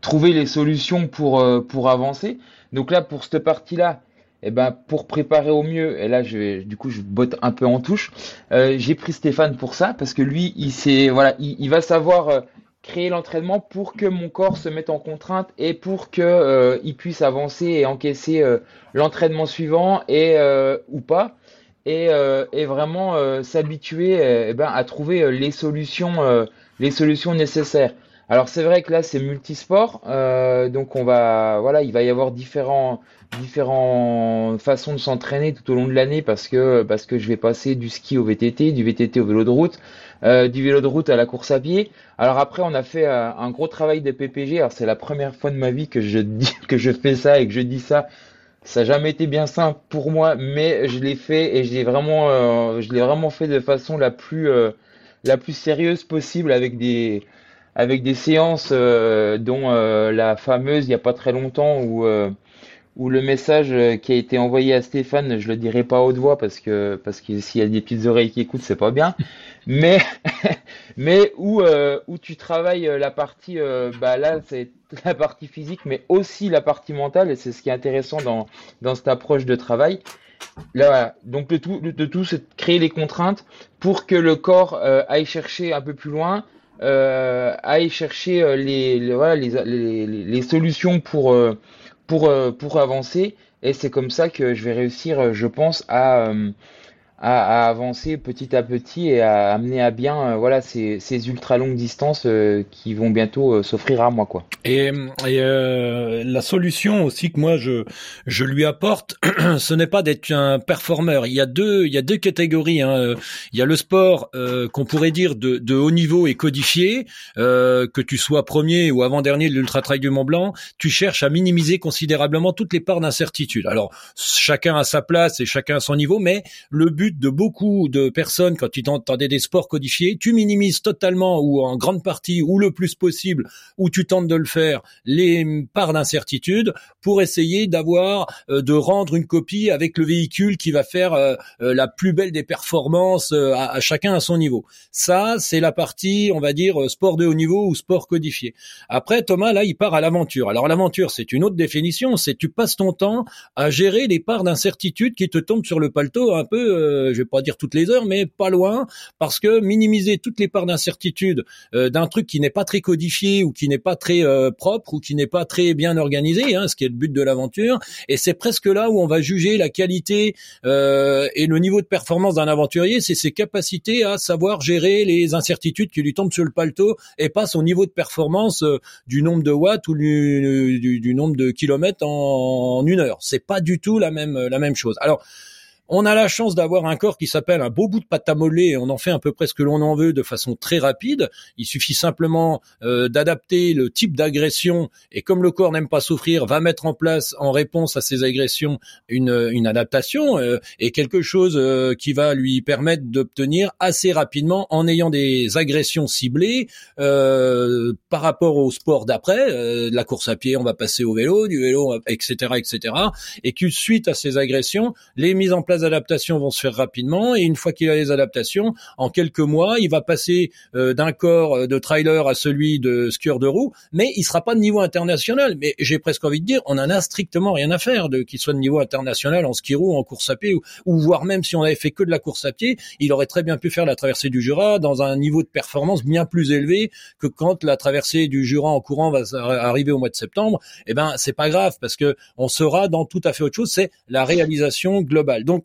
trouver les solutions pour pour avancer. Donc là pour cette partie là, et eh ben pour préparer au mieux et là je du coup je botte un peu en touche. J'ai pris Stéphane pour ça parce que lui il voilà il, il va savoir créer l'entraînement pour que mon corps se mette en contrainte et pour que il puisse avancer et encaisser l'entraînement suivant et ou pas et, euh, et vraiment euh, s'habituer euh, eh ben, à trouver les solutions, les solutions nécessaires. Alors c'est vrai que là c'est multisport, euh, donc on va, voilà, il va y avoir différents, différentes façons de s'entraîner tout au long de l'année parce que, parce que je vais passer du ski au VTT, du VTT au vélo de route, euh, du vélo de route à la course à pied. Alors après on a fait un gros travail de PPG. Alors c'est la première fois de ma vie que je dis que je fais ça et que je dis ça. Ça n'a jamais été bien simple pour moi, mais je l'ai fait et je l'ai vraiment, euh, je l'ai vraiment fait de façon la plus, euh, la plus sérieuse possible avec des, avec des séances euh, dont euh, la fameuse il n'y a pas très longtemps où, où le message euh, qui a été envoyé à Stéphane, je le dirai pas haute voix parce que parce que s'il y a des petites oreilles qui écoutent, c'est pas bien. Mais mais où euh, où tu travailles euh, la partie euh, bah là c'est la partie physique mais aussi la partie mentale et c'est ce qui est intéressant dans dans cette approche de travail. Là, donc le tout, le tout, c'est de créer les contraintes pour que le corps aille chercher un peu plus loin, aille chercher les, voilà, les, les, solutions pour, pour, euh, pour avancer. Et c'est comme ça que je vais réussir, euh, je pense, à, euh, à, à avancer petit à petit et à amener à bien euh, voilà, ces, ces ultra longues distances euh, qui vont bientôt euh, s'offrir à moi. Quoi. Et, et euh, la solution aussi que moi je je lui apporte, ce n'est pas d'être un performeur. Il y a deux il y a deux catégories. Hein. Il y a le sport euh, qu'on pourrait dire de, de haut niveau et codifié, euh, que tu sois premier ou avant dernier de l'ultra trail du Mont Blanc, tu cherches à minimiser considérablement toutes les parts d'incertitude. Alors chacun a sa place et chacun a son niveau, mais le but de beaucoup de personnes quand tu t'entendais des sports codifiés, tu minimises totalement ou en grande partie ou le plus possible où tu tentes de le faire les parts d'incertitude pour essayer d'avoir euh, de rendre une copie avec le véhicule qui va faire euh, euh, la plus belle des performances euh, à, à, chacun à son niveau. Ça, c'est la partie, on va dire euh, sport de haut niveau ou sport codifié. Après Thomas là, il part à l'aventure. Alors l'aventure, c'est une autre définition, c'est tu passes ton temps à gérer les parts d'incertitude qui te tombent sur le paletot un peu euh, je vais pas dire toutes les heures, mais pas loin, parce que minimiser toutes les parts d'incertitude euh, d'un truc qui n'est pas très codifié ou qui n'est pas très euh, propre ou qui n'est pas très bien organisé, hein, ce qui est le but de l'aventure, et c'est presque là où on va juger la qualité euh, et le niveau de performance d'un aventurier, c'est ses capacités à savoir gérer les incertitudes qui lui tombent sur le paletot et pas son niveau de performance euh, du nombre de watts ou du, du, du nombre de kilomètres en, en une heure. C'est pas du tout la même la même chose. Alors on a la chance d'avoir un corps qui s'appelle un beau bout de pâte à modeler et on en fait un peu près ce que l'on en veut de façon très rapide. Il suffit simplement euh, d'adapter le type d'agression et comme le corps n'aime pas souffrir, va mettre en place en réponse à ces agressions une, une adaptation euh, et quelque chose euh, qui va lui permettre d'obtenir assez rapidement en ayant des agressions ciblées euh, par rapport au sport d'après, euh, de la course à pied, on va passer au vélo, du vélo, etc., etc. Et que suite à ces agressions, les mises en place adaptations vont se faire rapidement et une fois qu'il a les adaptations, en quelques mois, il va passer euh, d'un corps de trailer à celui de skieur de roue, mais il sera pas de niveau international. Mais j'ai presque envie de dire, on en a strictement rien à faire de qu'il soit de niveau international en ski roue, en course à pied ou, ou voire même si on avait fait que de la course à pied, il aurait très bien pu faire la traversée du Jura dans un niveau de performance bien plus élevé que quand la traversée du Jura en courant va arriver au mois de septembre. Eh ben c'est pas grave parce que on sera dans tout à fait autre chose, c'est la réalisation globale. Donc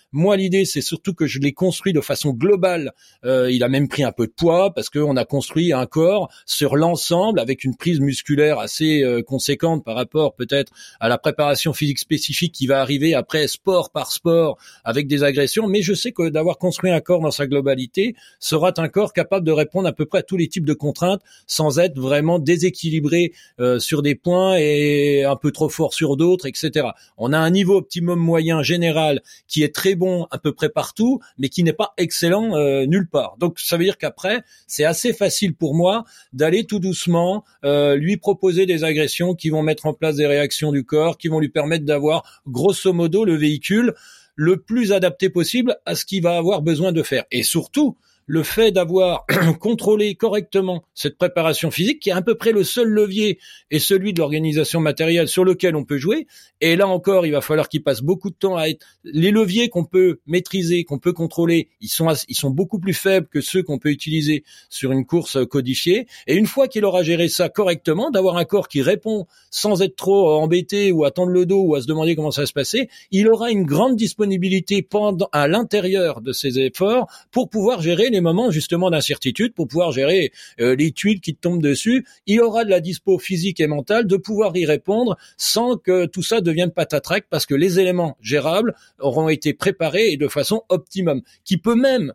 moi, l'idée, c'est surtout que je l'ai construit de façon globale. Euh, il a même pris un peu de poids parce qu'on a construit un corps sur l'ensemble avec une prise musculaire assez euh, conséquente par rapport peut-être à la préparation physique spécifique qui va arriver après sport par sport avec des agressions. Mais je sais que d'avoir construit un corps dans sa globalité sera un corps capable de répondre à peu près à tous les types de contraintes sans être vraiment déséquilibré euh, sur des points et un peu trop fort sur d'autres, etc. On a un niveau optimum moyen général qui est très bon à peu près partout, mais qui n'est pas excellent euh, nulle part. Donc ça veut dire qu'après, c'est assez facile pour moi d'aller tout doucement euh, lui proposer des agressions qui vont mettre en place des réactions du corps, qui vont lui permettre d'avoir grosso modo le véhicule le plus adapté possible à ce qu'il va avoir besoin de faire. Et surtout, le fait d'avoir contrôlé correctement cette préparation physique, qui est à peu près le seul levier, et celui de l'organisation matérielle sur lequel on peut jouer. Et là encore, il va falloir qu'il passe beaucoup de temps à être. Les leviers qu'on peut maîtriser, qu'on peut contrôler, ils sont ils sont beaucoup plus faibles que ceux qu'on peut utiliser sur une course codifiée. Et une fois qu'il aura géré ça correctement, d'avoir un corps qui répond sans être trop embêté ou à tendre le dos ou à se demander comment ça va se passer, il aura une grande disponibilité pendant à l'intérieur de ses efforts pour pouvoir gérer les moments justement d'incertitude pour pouvoir gérer euh, les tuiles qui tombent dessus. Il aura de la dispo physique et mentale de pouvoir y répondre sans que tout ça devienne patatrac parce que les éléments gérables auront été préparés et de façon optimum, qui peut même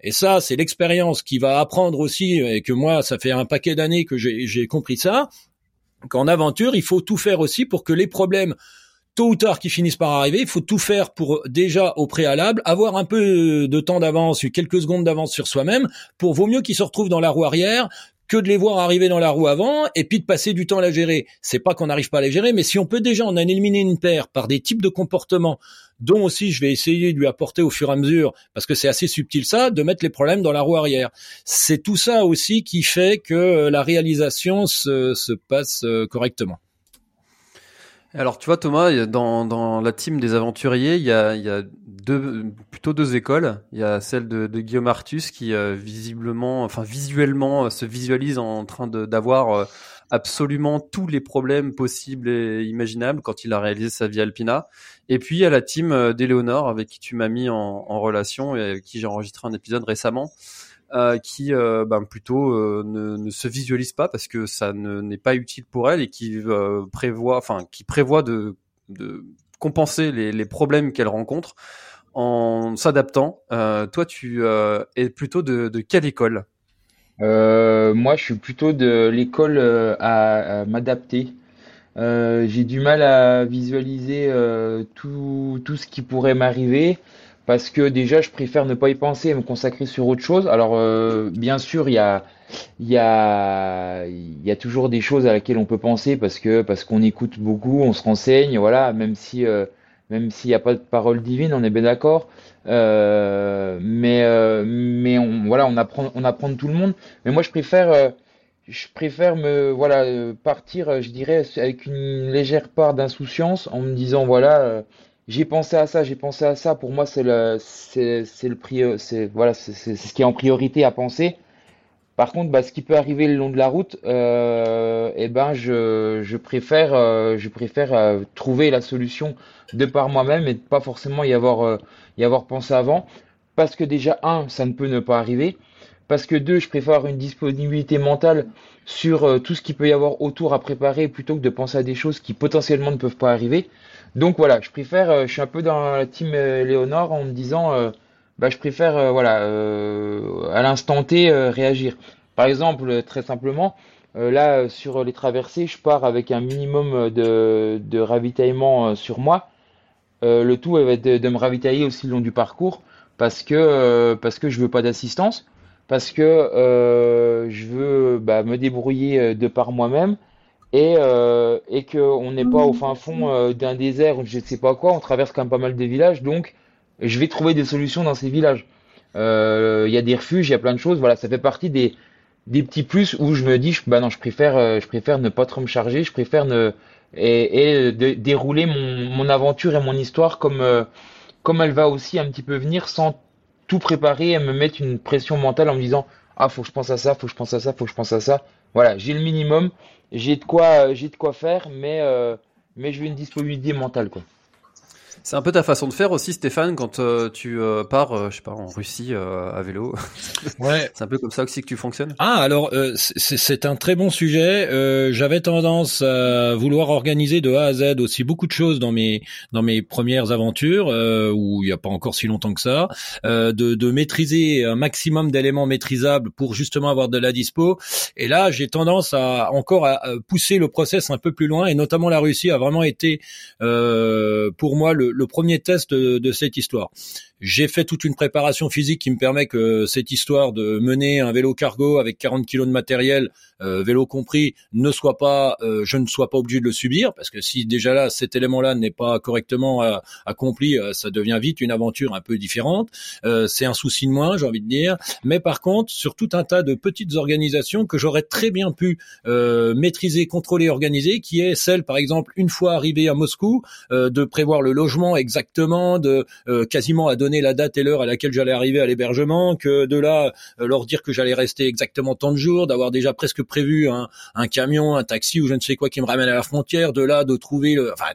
et ça, c'est l'expérience qui va apprendre aussi, et que moi, ça fait un paquet d'années que j'ai compris ça, qu'en aventure, il faut tout faire aussi pour que les problèmes tôt ou tard qui finissent par arriver, il faut tout faire pour déjà au préalable avoir un peu de temps d'avance, quelques secondes d'avance sur soi-même, pour vaut mieux qu'ils se retrouvent dans la roue arrière que de les voir arriver dans la roue avant et puis de passer du temps à la gérer. C'est pas qu'on n'arrive pas à les gérer, mais si on peut déjà en éliminer une paire par des types de comportements dont aussi je vais essayer de lui apporter au fur et à mesure, parce que c'est assez subtil ça, de mettre les problèmes dans la roue arrière. C'est tout ça aussi qui fait que la réalisation se, se passe euh, correctement. Alors tu vois Thomas, dans, dans la team des aventuriers, il y a, il y a deux, plutôt deux écoles. Il y a celle de, de Guillaume Artus qui euh, visiblement, enfin visuellement, euh, se visualise en train d'avoir euh, absolument tous les problèmes possibles et imaginables quand il a réalisé sa vie alpina. Et puis il y a la team d'Eléonore avec qui tu m'as mis en, en relation et avec qui j'ai enregistré un épisode récemment. Euh, qui euh, ben, plutôt euh, ne, se visualise pas parce que ça n'est pas utile pour elle et qui prévoit, enfin, qui prévoit de, compenser les, problèmes qu'elle rencontre en s'adaptant. toi, tu es plutôt de, de quelle école? Moi, je suis plutôt de l'école à, à m'adapter. J'ai du mal à visualiser tout, tout ce qui pourrait m'arriver parce que déjà je préfère ne pas y penser et me consacrer sur autre chose. Alors euh, bien sûr il y a toujours des choses à laquelle on peut penser parce qu'on écoute beaucoup, on se renseigne, voilà, même si euh, s'il n'y a pas de parole divine, on est bien d'accord. Euh, mais mais on voilà, on apprend de tout le monde. Mais moi je préfère me partir, je dirais, avec une légère part d'insouciance en me disant voilà j'ai pensé à ça, j'ai pensé à ça. Pour moi, c'est le, c'est, c'est le prix, c'est voilà, c'est, c'est ce qui est en priorité à penser. Par contre, bah, ce qui peut arriver le long de la route, euh, eh ben, je, je préfère, euh, je préfère euh, trouver la solution de par moi-même et pas forcément y avoir, euh, y avoir pensé avant. Parce que déjà, un, ça ne peut ne pas arriver. Parce que deux, je préfère une disponibilité mentale sur tout ce qu'il peut y avoir autour à préparer plutôt que de penser à des choses qui potentiellement ne peuvent pas arriver. Donc voilà, je préfère, euh, je suis un peu dans la team euh, Léonore en me disant, euh, bah, je préfère, voilà, à l'instant T réagir. Par exemple, très simplement, là sur les traversées, je pars avec un minimum de, de ravitaillement sur moi. le tout va être de, me ravitailler aussi le long du parcours parce que parce que je veux pas d'assistance, parce que je veux bah, me débrouiller de par moi-même et, euh, et qu'on n'est pas au fin fond euh, d'un désert ou je ne sais pas quoi, on traverse quand même pas mal de villages, donc je vais trouver des solutions dans ces villages. Euh, il y a des refuges, il y a plein de choses, voilà, ça fait partie des, des petits plus où je me dis, bah non, je préfère, euh, je préfère ne pas trop me charger, je préfère ne et, et de, dérouler mon, mon aventure et mon histoire comme comme elle va aussi un petit peu venir sans tout préparer et me mettre une pression mentale en me disant ah faut que je pense à ça, faut que je pense à ça, faut que je pense à ça. Voilà, j'ai le minimum j'ai de quoi, j'ai de quoi faire, mais euh, mais je veux une disponibilité mentale quoi. C'est un peu ta façon de faire aussi, Stéphane, quand euh, tu euh, pars, euh, je sais pas, en Russie à vélo. Ouais. c'est un peu comme ça aussi que tu fonctionnes. Ah, alors c'est un très bon sujet. J'avais tendance à vouloir organiser de A à Z aussi beaucoup de choses dans mes dans mes premières aventures, où il n'y a pas encore si longtemps que ça, de, de maîtriser un maximum d'éléments maîtrisables pour justement avoir de la dispo. Et là, j'ai tendance à encore à pousser le process un peu plus loin, et notamment la Russie a vraiment été pour moi le le, premier test de, cette histoire. J'ai fait toute une préparation physique qui me permet que cette histoire de mener un vélo cargo avec 40 kilos de matériel, euh, vélo compris, ne soit pas, euh, je ne sois pas obligé de le subir, parce que si déjà là cet élément-là n'est pas correctement euh, accompli, ça devient vite une aventure un peu différente. c'est un souci de moins, j'ai envie de dire. Mais par contre, sur tout un tas de petites organisations que j'aurais très bien pu maîtriser, contrôler, organiser, qui est celle, par exemple, une fois arrivé à Moscou, de prévoir le logement exactement, de quasiment à donner la date et l'heure à laquelle j'allais arriver à l'hébergement, que de là leur dire que j'allais rester exactement tant de jours, d'avoir déjà presque prévu un, camion, un taxi ou je ne sais quoi qui me ramène à la frontière, de là de trouver, le, enfin,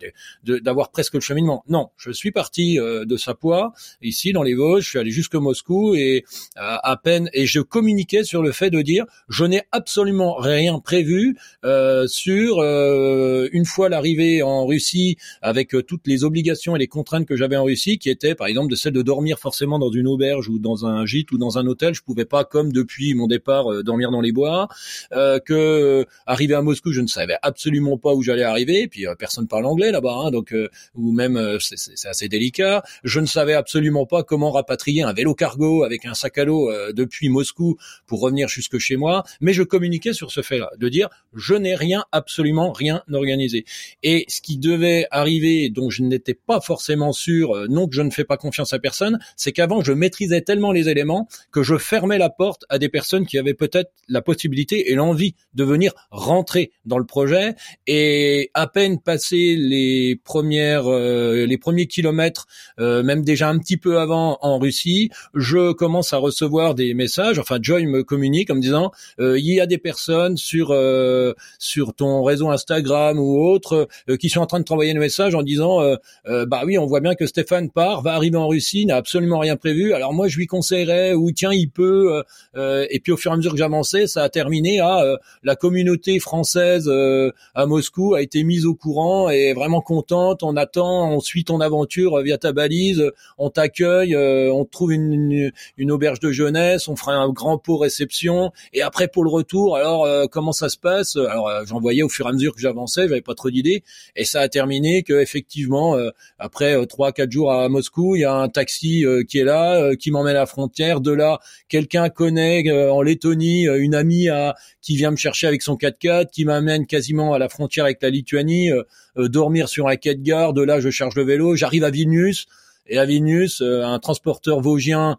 d'avoir presque le cheminement. Non, je suis parti de Sapois ici dans les Vosges, je suis allé jusqu'à Moscou et à peine et je communiquais sur le fait de dire je n'ai absolument rien prévu euh, sur euh, une fois l'arrivée en Russie avec euh, toutes les obligations et les contraintes que j'avais en Russie qui étaient par exemple de celle de dormir forcément dans une auberge ou dans un gîte ou dans un hôtel. Je pouvais pas comme depuis mon départ dormir dans les bois. Que arrivé à Moscou je ne savais absolument pas où j'allais arriver. Puis personne parle anglais là-bas hein, donc ou même c'est assez délicat. Je ne savais absolument pas comment rapatrier un vélo cargo avec un sac à dos depuis Moscou pour revenir jusque chez moi. Mais je communiquais sur ce fait-là, de dire je n'ai rien, absolument rien organisé. Et ce qui devait arriver, dont je n'étais pas forcément sûr, euh, non que je ne fais pas confiance à personne, c'est qu'avant je maîtrisais tellement les éléments que je fermais la porte à des personnes qui avaient peut-être la possibilité et l'envie de venir rentrer dans le projet. Et à peine passé les premières, euh, les premiers kilomètres, euh, même déjà un petit peu avant en Russie, je commence à recevoir des messages. Enfin, Joy me communique en me disant euh, il y a des personnes sur euh, sur ton réseau Instagram ou autre euh, qui sont en train de t'envoyer un message en disant bah oui, on voit bien que Stéphane part, va arriver en Russie, n'a absolument rien prévu. Alors moi, je lui conseillerais ou tiens, il peut. et puis au fur et à mesure que j'avançais, ça a terminé à la communauté française à Moscou a été mise au courant et vraiment contente. On attend, on suit ton aventure via ta balise, on t'accueille, on te trouve une, une, une auberge de jeunesse, on fera un grand pot réception et après pour le retour, alors euh, comment ça se passe? Alors euh, j'en voyais au fur et à mesure que j'avançais, j'avais pas trop d'idées, et ça a terminé que effectivement euh, après trois quatre jours à Moscou, il y a un taxi qui est là, qui m'emmène à la frontière. De là, quelqu'un connaît en Lettonie une amie à, qui vient me chercher avec son 4x4, qui m'amène quasiment à la frontière avec la Lituanie, dormir sur un quai de gare. De là, je charge le vélo, j'arrive à Vilnius. Et à Vilnius, un transporteur vosgien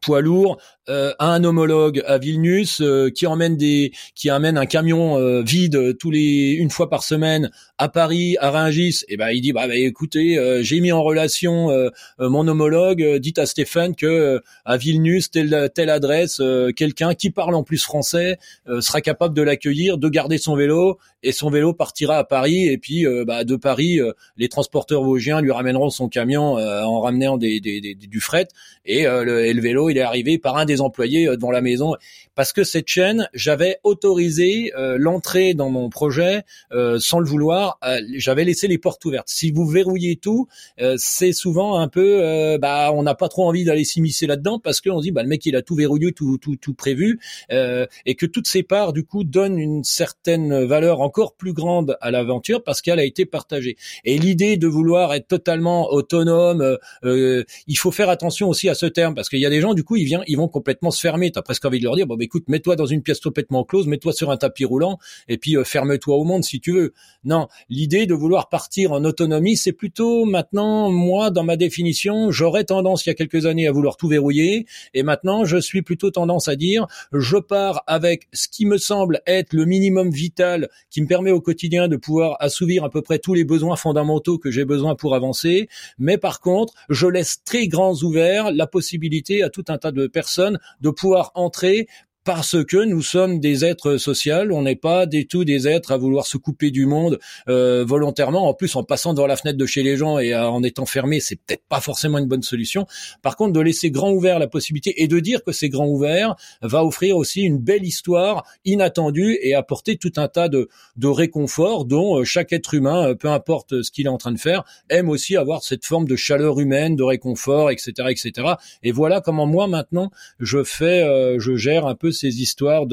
poids lourd euh, un homologue à Vilnius euh, qui emmène des qui amène un camion euh, vide tous les une fois par semaine à Paris à Rungis. Et ben il dit bah, bah écoutez j'ai mis en relation mon homologue. Dites à Stéphane que à Vilnius telle telle adresse quelqu'un qui parle en plus français sera capable de l'accueillir de garder son vélo et son vélo partira à Paris. Et puis bah, de Paris les transporteurs vosgiens lui ramèneront son camion en ramenant des, des, des, du fret. Et le, et le vélo il est arrivé par un des employés euh, devant la maison parce que cette chaîne, j'avais autorisé euh, l'entrée dans mon projet euh, sans le vouloir. j'avais laissé les portes ouvertes. Si vous verrouillez tout, c'est souvent un peu, bah, on n'a pas trop envie d'aller s'immiscer là-dedans parce qu'on dit, bah, le mec il a tout verrouillé, tout, tout, tout prévu, et que toutes ces parts du coup donnent une certaine valeur encore plus grande à l'aventure parce qu'elle a été partagée. Et l'idée de vouloir être totalement autonome, il faut faire attention aussi à ce terme parce qu'il y a des gens du coup ils viennent, ils vont complètement se fermer. T'as presque envie de leur dire bon bah, écoute, mets-toi dans une pièce complètement close, mets-toi sur un tapis roulant et puis euh, ferme-toi au monde si tu veux. Non, l'idée de vouloir partir en autonomie, c'est plutôt maintenant moi dans ma définition, j'aurais tendance il y a quelques années à vouloir tout verrouiller et maintenant je suis plutôt tendance à dire je pars avec ce qui me semble être le minimum vital qui me permet au quotidien de pouvoir assouvir à peu près tous les besoins fondamentaux que j'ai besoin pour avancer, mais par contre, je laisse très grands ouverts la possibilité à tout un tas de personnes de pouvoir entrer parce que nous sommes des êtres sociaux, on n'est pas du tout des êtres à vouloir se couper du monde euh, volontairement. En plus, en passant devant la fenêtre de chez les gens et en étant fermé, c'est peut-être pas forcément une bonne solution. Par contre, de laisser grand ouvert la possibilité et de dire que c'est grand ouvert va offrir aussi une belle histoire inattendue et apporter tout un tas de, de réconfort dont euh, chaque être humain, euh, peu importe ce qu'il est en train de faire, aime aussi avoir cette forme de chaleur humaine, de réconfort, etc., etc. Et voilà comment moi maintenant je fais, je gère un peu ces histoires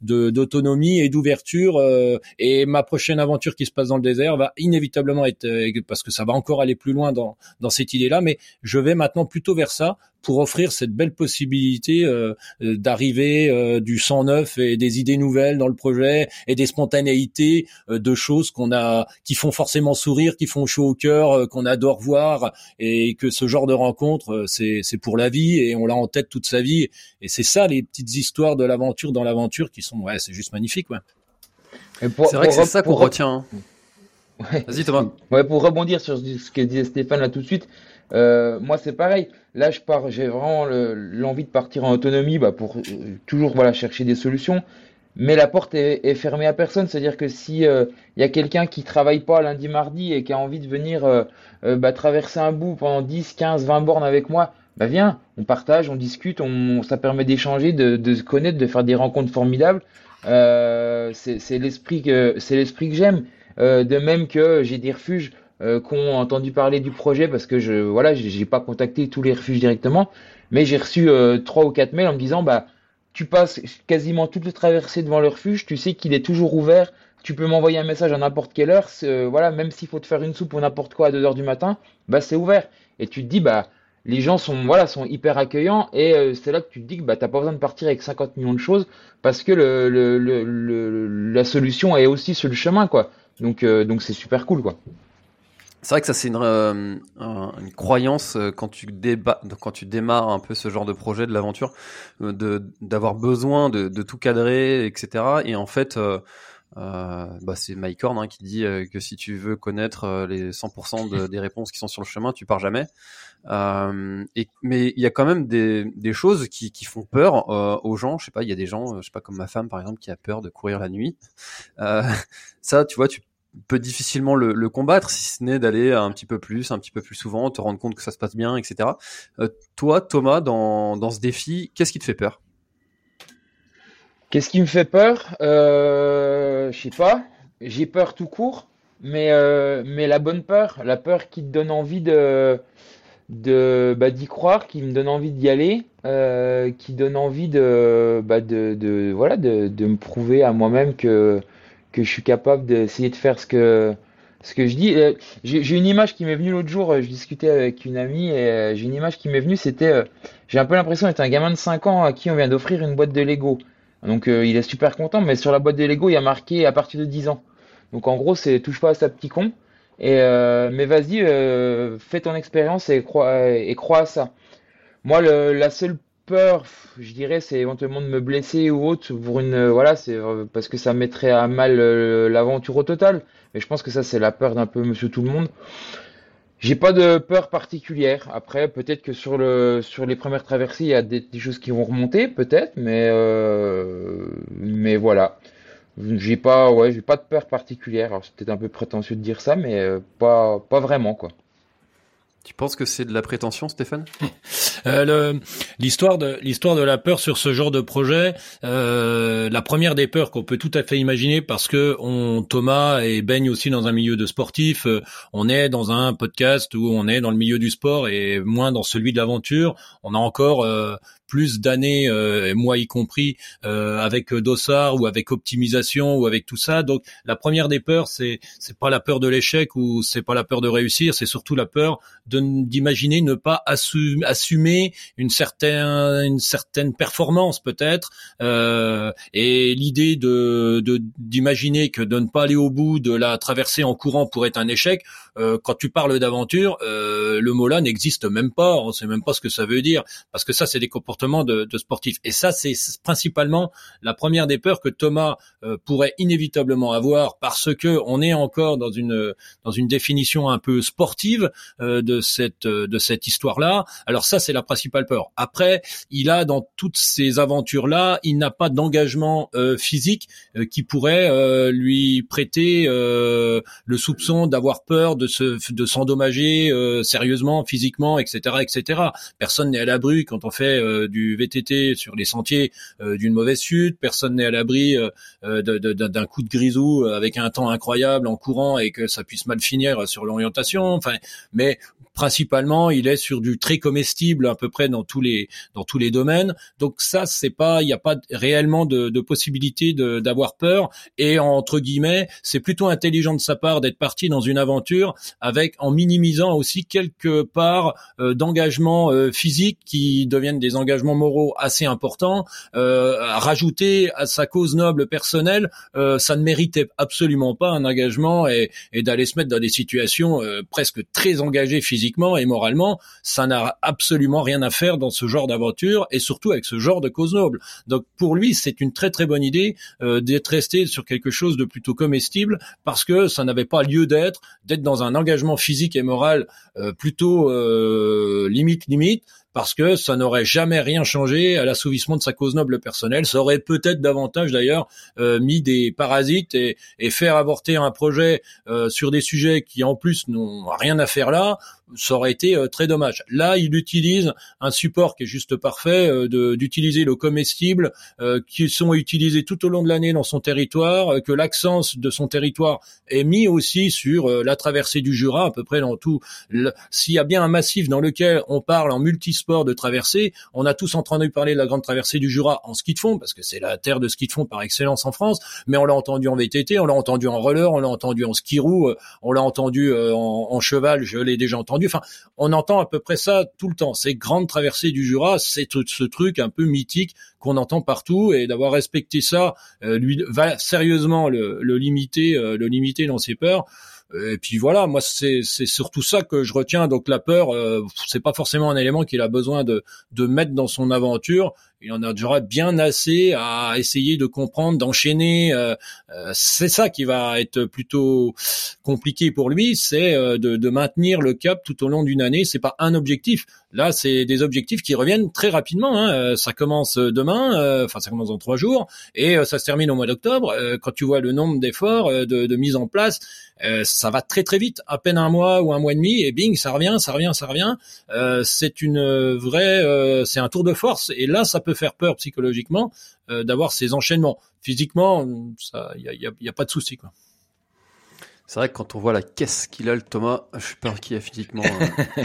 d'autonomie et d'ouverture. Euh, et ma prochaine aventure qui se passe dans le désert va inévitablement être euh, parce que ça va encore aller plus loin dans cette idée-là, mais je vais maintenant plutôt vers ça pour offrir cette belle possibilité euh, d'arriver du sang neuf et des idées nouvelles dans le projet et des spontanéités de choses qu'on a qui font forcément sourire, qui font chaud au cœur, qu'on adore voir et que ce genre de rencontre c'est c'est pour la vie et on l'a en tête toute sa vie et c'est ça les petites histoires de l'aventure dans l'aventure qui sont ouais c'est juste magnifique ouais. C'est vrai que c'est ça qu'on retient. Hein. Vas-y Thomas. Ouais, pour rebondir sur ce que disait Stéphane là tout de suite, euh, moi c'est pareil. Là, je pars, j'ai vraiment l'envie de partir en autonomie bah, pour euh, toujours voilà chercher des solutions. Mais la porte est, fermée à personne, c'est-à-dire que si il euh, y a quelqu'un qui travaille pas lundi, mardi et qui a envie de venir euh, bah, traverser un bout pendant 10, 15, 20 bornes avec moi, bah viens, on partage, on discute, on, ça permet d'échanger, de, de se connaître, de faire des rencontres formidables. Euh, c'est l'esprit que c'est l'esprit que j'aime. Euh, de même que j'ai des refuges euh, qui ont entendu parler du projet parce que je voilà j'ai pas contacté tous les refuges directement, mais j'ai reçu euh, trois ou quatre mails en me disant bah tu passes quasiment toute la traversée devant le refuge, tu sais qu'il est toujours ouvert, tu peux m'envoyer un message à n'importe quelle heure, voilà même s'il faut te faire une soupe ou n'importe quoi à 2 heures du matin, bah c'est ouvert et tu te dis bah les gens sont voilà sont hyper accueillants et euh, c'est là que tu te dis que bah t'as pas besoin de partir avec 50 millions de choses parce que le, le, la solution est aussi sur le chemin quoi. Donc euh, donc c'est super cool quoi. C'est vrai que ça c'est une, euh, une croyance quand tu débat, quand tu démarres un peu ce genre de projet de l'aventure, de d'avoir besoin de, tout cadrer, etc. Et en fait, euh, bah c'est Mike Horn hein, qui dit euh, que si tu veux connaître euh, les 100% de, des réponses qui sont sur le chemin, tu pars jamais. Euh, mais il y a quand même des, des choses qui, qui font peur aux gens. Je sais pas, il y a des gens, je sais pas comme ma femme par exemple, qui a peur de courir la nuit. ça, tu vois, tu peux difficilement le, combattre si ce n'est d'aller un petit peu plus, un petit peu plus souvent, te rendre compte que ça se passe bien, etc. toi, Thomas, dans, dans ce défi, qu'est-ce qui te fait peur? Qu'est-ce qui me fait peur? Euh, Je sais pas. J'ai peur tout court, mais euh, mais la bonne peur, la peur qui te donne envie de de bah, d'y croire, qui me donne envie d'y aller, euh, qui donne envie de bah, de, de voilà de, de me prouver à moi-même que que je suis capable d'essayer de faire ce que ce que je dis. Euh, j'ai une image qui m'est venue l'autre jour. Je discutais avec une amie et euh, j'ai une image qui m'est venue. C'était j'ai un peu l'impression d'être un gamin de 5 ans à qui on vient d'offrir une boîte de Lego. Donc euh, il est super content, mais sur la boîte de Lego, il y a marqué à partir de 10 ans. Donc en gros, c'est touche pas à sa petit con. Et euh, mais vas-y, euh, fais ton expérience et crois et crois à ça. Moi, la seule peur, je dirais, c'est éventuellement de me blesser ou autre pour une voilà, c'est parce que ça mettrait à mal l'aventure au total. Mais je pense que ça, c'est la peur d'un peu Monsieur Tout le Monde. J'ai pas de peur particulière. Après, peut-être que sur le sur les premières traversées, il y a des, choses qui vont remonter, peut-être, mais euh, voilà. J'ai pas ouais, j'ai pas de peur particulière. Alors c'est peut-être un peu prétentieux de dire ça, mais euh, pas pas vraiment quoi. Tu penses que c'est de la prétention, Stéphane? Euh, L'histoire de l'histoire de la peur sur ce genre de projet, euh, la première des peurs qu'on peut tout à fait imaginer, parce que on Thomas et baigne aussi dans un milieu de sportif, euh, on est dans un podcast où on est dans le milieu du sport et moins dans celui de l'aventure. On a encore plus d'années, euh, moi y compris, euh, avec Dossard ou avec optimisation ou avec tout ça. Donc la première des peurs, c'est c'est pas la peur de l'échec ou c'est pas la peur de réussir, c'est surtout la peur d'imaginer ne pas assumer, une certaine une certaine performance peut-être euh, et l'idée de d'imaginer que de ne pas aller au bout de la traversée en courant pourrait être un échec. Euh, quand tu parles d'aventure, euh, le mot là n'existe même pas. On sait même pas ce que ça veut dire parce que ça c'est des comportements de, de sportif. Et ça, c'est principalement la première des peurs que Thomas euh, pourrait inévitablement avoir parce que on est encore dans une dans une définition un peu sportive euh, de cette de cette histoire-là. Alors ça, c'est la principale peur. Après, il a dans toutes ces aventures-là, il n'a pas d'engagement euh, physique qui pourrait lui prêter le soupçon d'avoir peur de se de s'endommager sérieusement, physiquement, etc., etc. Personne n'est à l'abri quand on fait du VTT sur les sentiers euh, d'une mauvaise chute, personne n'est à l'abri euh, euh, d'un coup de grisou avec un temps incroyable en courant et que ça puisse mal finir sur l'orientation. Enfin, mais principalement, il est sur du très comestible à peu près dans tous les dans tous les domaines. Donc ça, c'est pas, il n'y a pas réellement de, de possibilité d'avoir peur. Et entre guillemets, c'est plutôt intelligent de sa part d'être parti dans une aventure avec en minimisant aussi quelque part euh, d'engagement euh, physique qui deviennent des engagements moraux assez importants. Euh, rajouter à sa cause noble personnelle, euh, ça ne méritait absolument pas un engagement et, et d'aller se mettre dans des situations presque très engagées physiquement physiquement et moralement, ça n'a absolument rien à faire dans ce genre d'aventure et surtout avec ce genre de cause noble. Donc pour lui, c'est une très très bonne idée euh, d'être resté sur quelque chose de plutôt comestible parce que ça n'avait pas lieu d'être, d'être dans un engagement physique et moral euh, plutôt euh, limite limite parce que ça n'aurait jamais rien changé à l'assouvissement de sa cause noble personnelle. Ça aurait peut-être davantage d'ailleurs euh, mis des parasites et, et, faire avorter un projet euh, sur des sujets qui en plus n'ont rien à faire là ça aurait été euh, très dommage. Là, il utilise un support qui est juste parfait, euh, d'utiliser le comestible, euh, qui sont utilisés tout au long de l'année dans son territoire, que l'accent de son territoire est mis aussi sur la traversée du Jura, à peu près dans tout. S'il y a bien un massif dans lequel on parle en multisport de traversée, on a tous entendu parler de la grande traversée du Jura en ski de fond, parce que c'est la terre de ski de fond par excellence en France, mais on l'a entendu en VTT, on l'a entendu en roller, on l'a entendu en ski roue, on l'a entendu en, en cheval, je l'ai déjà entendu On entend à peu près ça tout le temps. Ces grandes traversées du Jura, c'est ce truc un peu mythique qu'on entend partout et d'avoir respecté ça, euh, lui va sérieusement le, limiter, euh, le limiter dans ses peurs. Et puis voilà, moi c'est surtout ça que je retiens. Donc la peur, euh, c'est pas forcément un élément qu'il a besoin de de mettre dans son aventure il en a déjà bien assez à essayer de comprendre, d'enchaîner. Euh, euh, c'est ça qui va être plutôt compliqué pour lui, c'est euh, de, de, maintenir le cap tout au long d'une année. C'est pas un objectif. Là, c'est des objectifs qui reviennent très rapidement. Hein. Ça commence demain, enfin ça commence dans trois jours, et ça se termine au mois d'octobre. quand tu vois le nombre d'efforts de, mise en place, ça va très très vite. À peine un mois ou un mois et demi, et bing, ça revient, ça revient, ça revient. c'est une vraie, c'est un tour de force. Et là, ça peut faire peur psychologiquement euh, d'avoir ces enchaînements. Physiquement, il y a, y a, pas de souci. C'est vrai que quand on voit la caisse qu'il a, le Thomas, je suis peur qu'il a physiquement. Hein.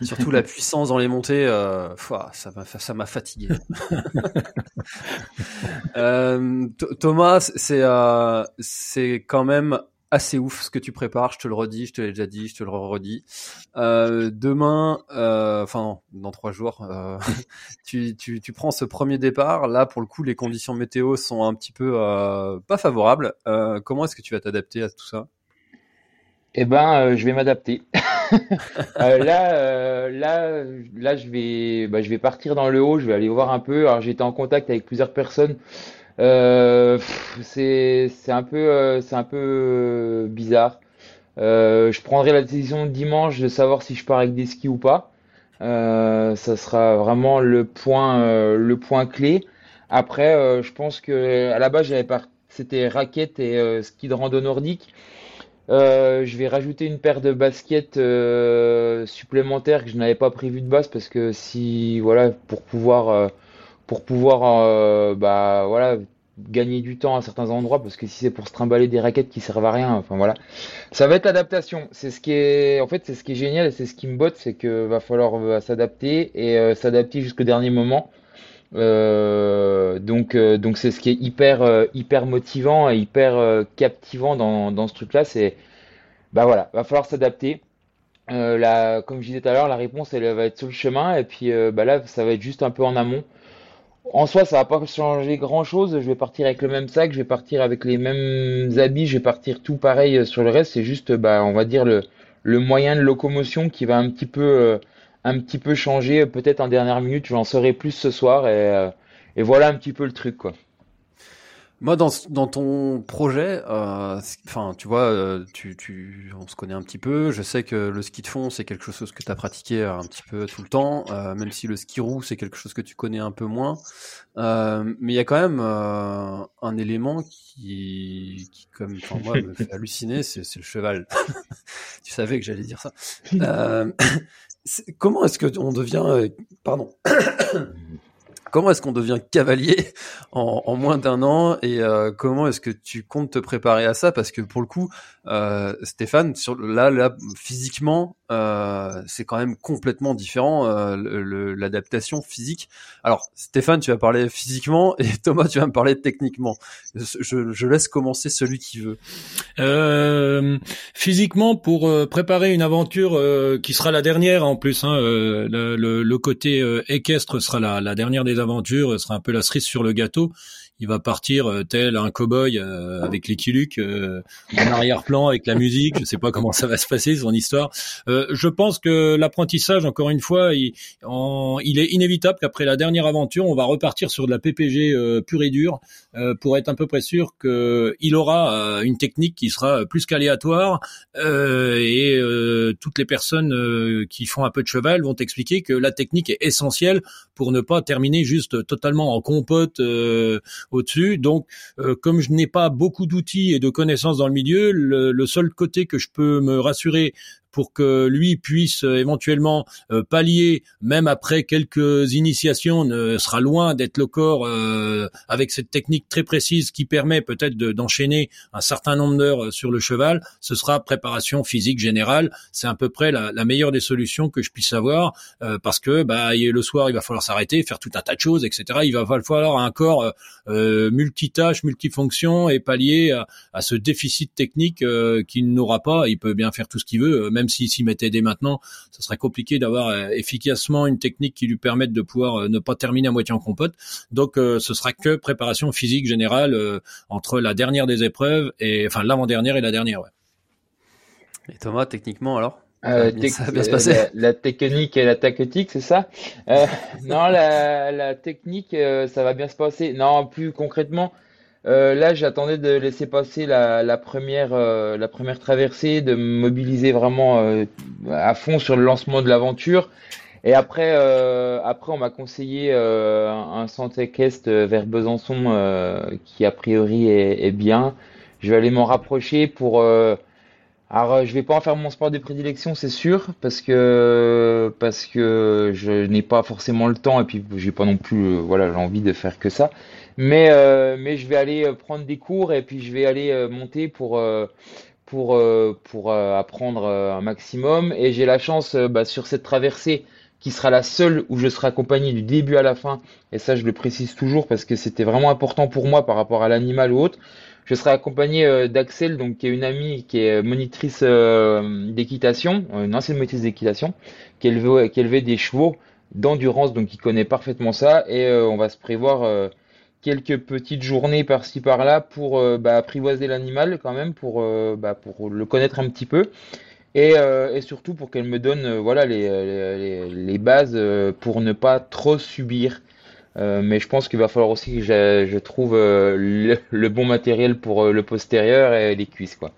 Surtout la puissance dans les montées, euh, ça m'a ça m'a fatigué. euh, Thomas, c'est euh, c'est quand même assez ouf ce que tu prépares. Je te le redis, je te l'ai déjà dit, je te le redis. Euh, demain, euh, enfin dans trois jours, euh, tu, tu, tu, prends ce premier départ. Là, pour le coup, les conditions météo sont un petit peu euh, pas favorables. Euh, comment est-ce que tu vas t'adapter à tout ça? Eh ben, je vais m'adapter. là, là, là, je vais, bah, je vais partir dans le haut. Je vais aller voir un peu. Alors, j'étais en contact avec plusieurs personnes. Euh, c'est un peu euh, un peu euh, bizarre. je prendrai la décision dimanche de savoir si je pars avec des skis ou pas. ça sera vraiment le point le point clé. Après, je pense que à la base c'était raquette et ski de rando nordique. je vais rajouter une paire de baskets supplémentaires que je n'avais pas prévu de base parce que si voilà pour pouvoir pour pouvoir euh, bah voilà gagner du temps à certains endroits parce que si c'est pour se trimballer des raquettes qui servent à rien enfin voilà. Ça va être l'adaptation. C'est ce qui est en fait c'est ce qui est génial et c'est ce qui me botte c'est que va falloir euh, s'adapter et euh, s'adapter jusqu'au dernier moment. Donc donc c'est ce qui est hyper hyper motivant et hyper captivant dans, ce truc là c'est bah voilà va falloir s'adapter. Comme je disais tout à l'heure la réponse elle va être sur le chemin et puis bah là ça va être juste un peu en amont en soi, ça va pas changer grand chose. Je vais partir avec le même sac, je vais partir avec les mêmes habits, je vais partir tout pareil sur le reste. C'est juste, bah, on va dire le, le moyen de locomotion qui va un petit peu, euh, un petit peu changer. Peut-être en dernière minute, j'en saurai plus ce soir et, euh, et voilà un petit peu le truc, quoi. Moi, dans, dans ton projet, euh, enfin, tu vois, euh, tu, tu, on se connaît un petit peu. Je sais que le ski de fond, c'est quelque chose que tu as pratiqué un petit peu tout le temps, euh, même si le ski roue, c'est quelque chose que tu connais un peu moins. Euh, mais il y a quand même euh, un élément qui, qui comme moi, me fait halluciner, c'est le cheval. tu savais que j'allais dire ça. Euh, comment est-ce que on devient, pardon. Comment est-ce qu'on devient cavalier en, moins d'un an et euh, comment est-ce que tu comptes te préparer à ça? Parce que pour le coup, euh, Stéphane, sur, là, là, physiquement, euh, c'est quand même complètement différent l'adaptation physique. Alors, Stéphane, tu vas parler physiquement et Thomas, tu vas me parler techniquement. Je, laisse commencer celui qui veut. physiquement, pour préparer une aventure qui sera la dernière en plus, hein, le, côté équestre sera la, la dernière des aventures sera un peu la cerise sur le gâteau il va partir euh, tel un cow-boy euh, avec les kiluks euh, en arrière-plan avec la musique. Je sais pas comment ça va se passer son histoire. je pense que l'apprentissage, encore une fois, il, il est inévitable qu'après la dernière aventure, on va repartir sur de la PPG pure et dure pour être un peu près sûr qu'il aura une technique qui sera plus qu'aléatoire et toutes les personnes qui font un peu de cheval vont expliquer que la technique est essentielle pour ne pas terminer juste totalement en compote au-dessus. Donc, euh, comme je n'ai pas beaucoup d'outils et de connaissances dans le milieu, le, seul côté que je peux me rassurer pour que lui puisse euh, éventuellement euh, pallier, même après quelques initiations, ne sera loin d'être le corps euh, avec cette technique très précise qui permet peut-être d'enchaîner un certain nombre d'heures sur le cheval. Ce sera préparation physique générale. C'est à peu près la, la, meilleure des solutions que je puisse avoir parce que bah, le soir il va falloir s'arrêter, faire tout un tas de choses, etc. Il va falloir un corps multitâche, multifonction et pallier à, à ce déficit technique qu'il n'aura pas. Il peut bien faire tout ce qu'il veut s'il s'y mettait dès maintenant, ce serait compliqué d'avoir euh, efficacement une technique qui lui permette de pouvoir euh, ne pas terminer à moitié en compote. Donc euh, ce sera que préparation physique générale entre la dernière des épreuves et enfin l'avant-dernière et la dernière. Et Thomas, techniquement alors? Ça va bien se passer. La, technique et la tactique, c'est ça? Non, la, la technique, ça va bien se passer. Non, plus concrètement, euh, là, j'attendais de laisser passer la, la première, euh, la première traversée, de me mobiliser vraiment euh, à fond sur le lancement de l'aventure. Et après, on m'a conseillé un centre Est vers Besançon qui a priori est, bien. Je vais aller m'en rapprocher pour. alors, je vais pas en faire mon sport de prédilection, c'est sûr, parce que je n'ai pas forcément le temps et puis j'ai pas non plus, voilà, j'ai envie de faire que ça. Mais, euh, mais je vais aller euh, prendre des cours et puis je vais aller euh, monter pour, pour, pour apprendre un maximum. Et j'ai la chance bah, sur cette traversée qui sera la seule où je serai accompagné du début à la fin. Et ça, je le précise toujours parce que c'était vraiment important pour moi par rapport à l'animal ou autre. Je serai accompagné d'Axel, donc qui est une amie qui est monitrice d'équitation, une ancienne monitrice d'équitation, qui élevait, qui élevait des chevaux d'endurance, donc qui connaît parfaitement ça. Et on va se prévoir quelques petites journées par-ci par-là pour euh, bah, apprivoiser l'animal quand même, pour, euh, bah, pour le connaître un petit peu. Et, euh, surtout pour qu'elle me donne voilà, les, les, bases pour ne pas trop subir. mais je pense qu'il va falloir aussi que je, trouve le, bon matériel pour le postérieur et les cuisses. Quoi.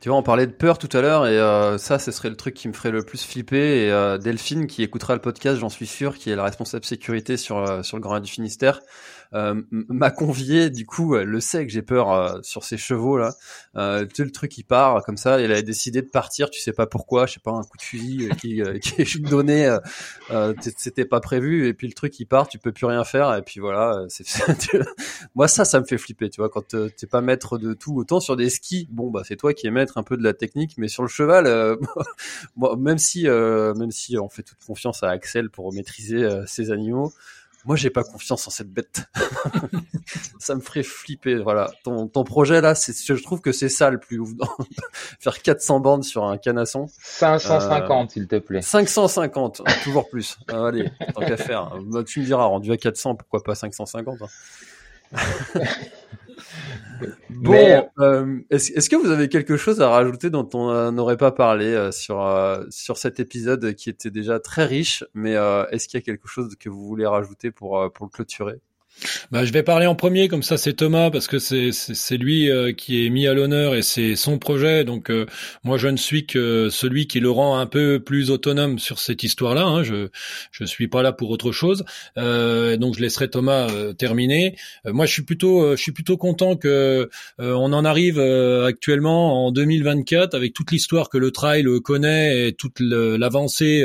Tu vois, on parlait de peur tout à l'heure et ça, ce serait le truc qui me ferait le plus flipper. Et Delphine, qui écoutera le podcast, j'en suis sûr, qui est la responsable sécurité sur sur le Grand du Finistère, m'a convié. Du coup, elle le sait que j'ai peur sur ces chevaux là. tu le truc qui part comme ça. Elle a décidé de partir. Tu sais pas pourquoi. Je sais pas un coup de fusil qui qui est donné. C'était pas prévu. Et puis le truc il part. Tu peux plus rien faire. Et puis voilà. C'est moi ça, ça me fait flipper. Tu vois, quand t'es pas maître de tout. Autant sur des skis, bon bah c'est toi qui es maître un peu de la technique, mais sur le cheval, euh, même si euh, même si on fait toute confiance à Axel pour maîtriser euh, ses animaux, moi j'ai pas confiance en cette bête. ça me ferait flipper. Voilà, ton, ton projet là, c'est je trouve que c'est ça le plus ouf. Faire 400 bandes sur un canasson. 550 s'il te plaît. 550, toujours plus. Ah, allez, tant qu'à faire. Bah, tu me diras, rendu à 400, pourquoi pas 550 hein. Bon, euh, est-ce que vous avez quelque chose à rajouter dont on n'aurait pas parlé euh, sur euh, sur cet épisode qui était déjà très riche, mais est-ce qu'il y a quelque chose que vous voulez rajouter pour pour le clôturer? Bah, je vais parler en premier, comme ça c'est Thomas, parce que c'est, lui euh, qui est mis à l'honneur et c'est son projet. Donc euh, moi je ne suis que celui qui le rend un peu plus autonome sur cette histoire-là. Hein. Je je suis pas là pour autre chose. Euh, donc je laisserai Thomas terminer. moi je suis plutôt je suis plutôt content que on en arrive actuellement en 2024 avec toute l'histoire que le trail connaît et toute l'avancée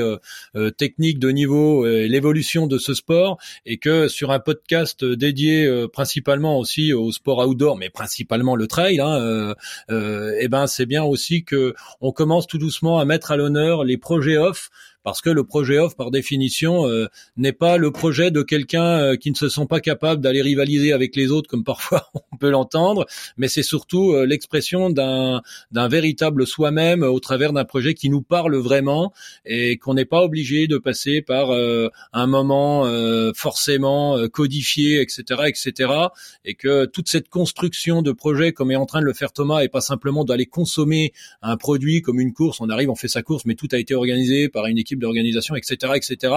technique de niveau et l'évolution de ce sport et que sur un podcast dédié euh, principalement aussi au sport outdoor, mais principalement le trail, hein, euh, euh, eh ben c'est bien aussi que on commence tout doucement à mettre à l'honneur les projets off parce que le projet off, par définition, euh, n'est pas le projet de quelqu'un euh, qui ne se sent pas capable d'aller rivaliser avec les autres, comme parfois on peut l'entendre, mais c'est surtout euh, l'expression d'un d'un véritable soi-même au travers d'un projet qui nous parle vraiment et qu'on n'est pas obligé de passer par un moment forcément codifié, etc., etc., et que toute cette construction de projet, comme est en train de le faire Thomas, est pas simplement d'aller consommer un produit comme une course, on arrive, on fait sa course, mais tout a été organisé par une équipe d'organisation, etc., etc.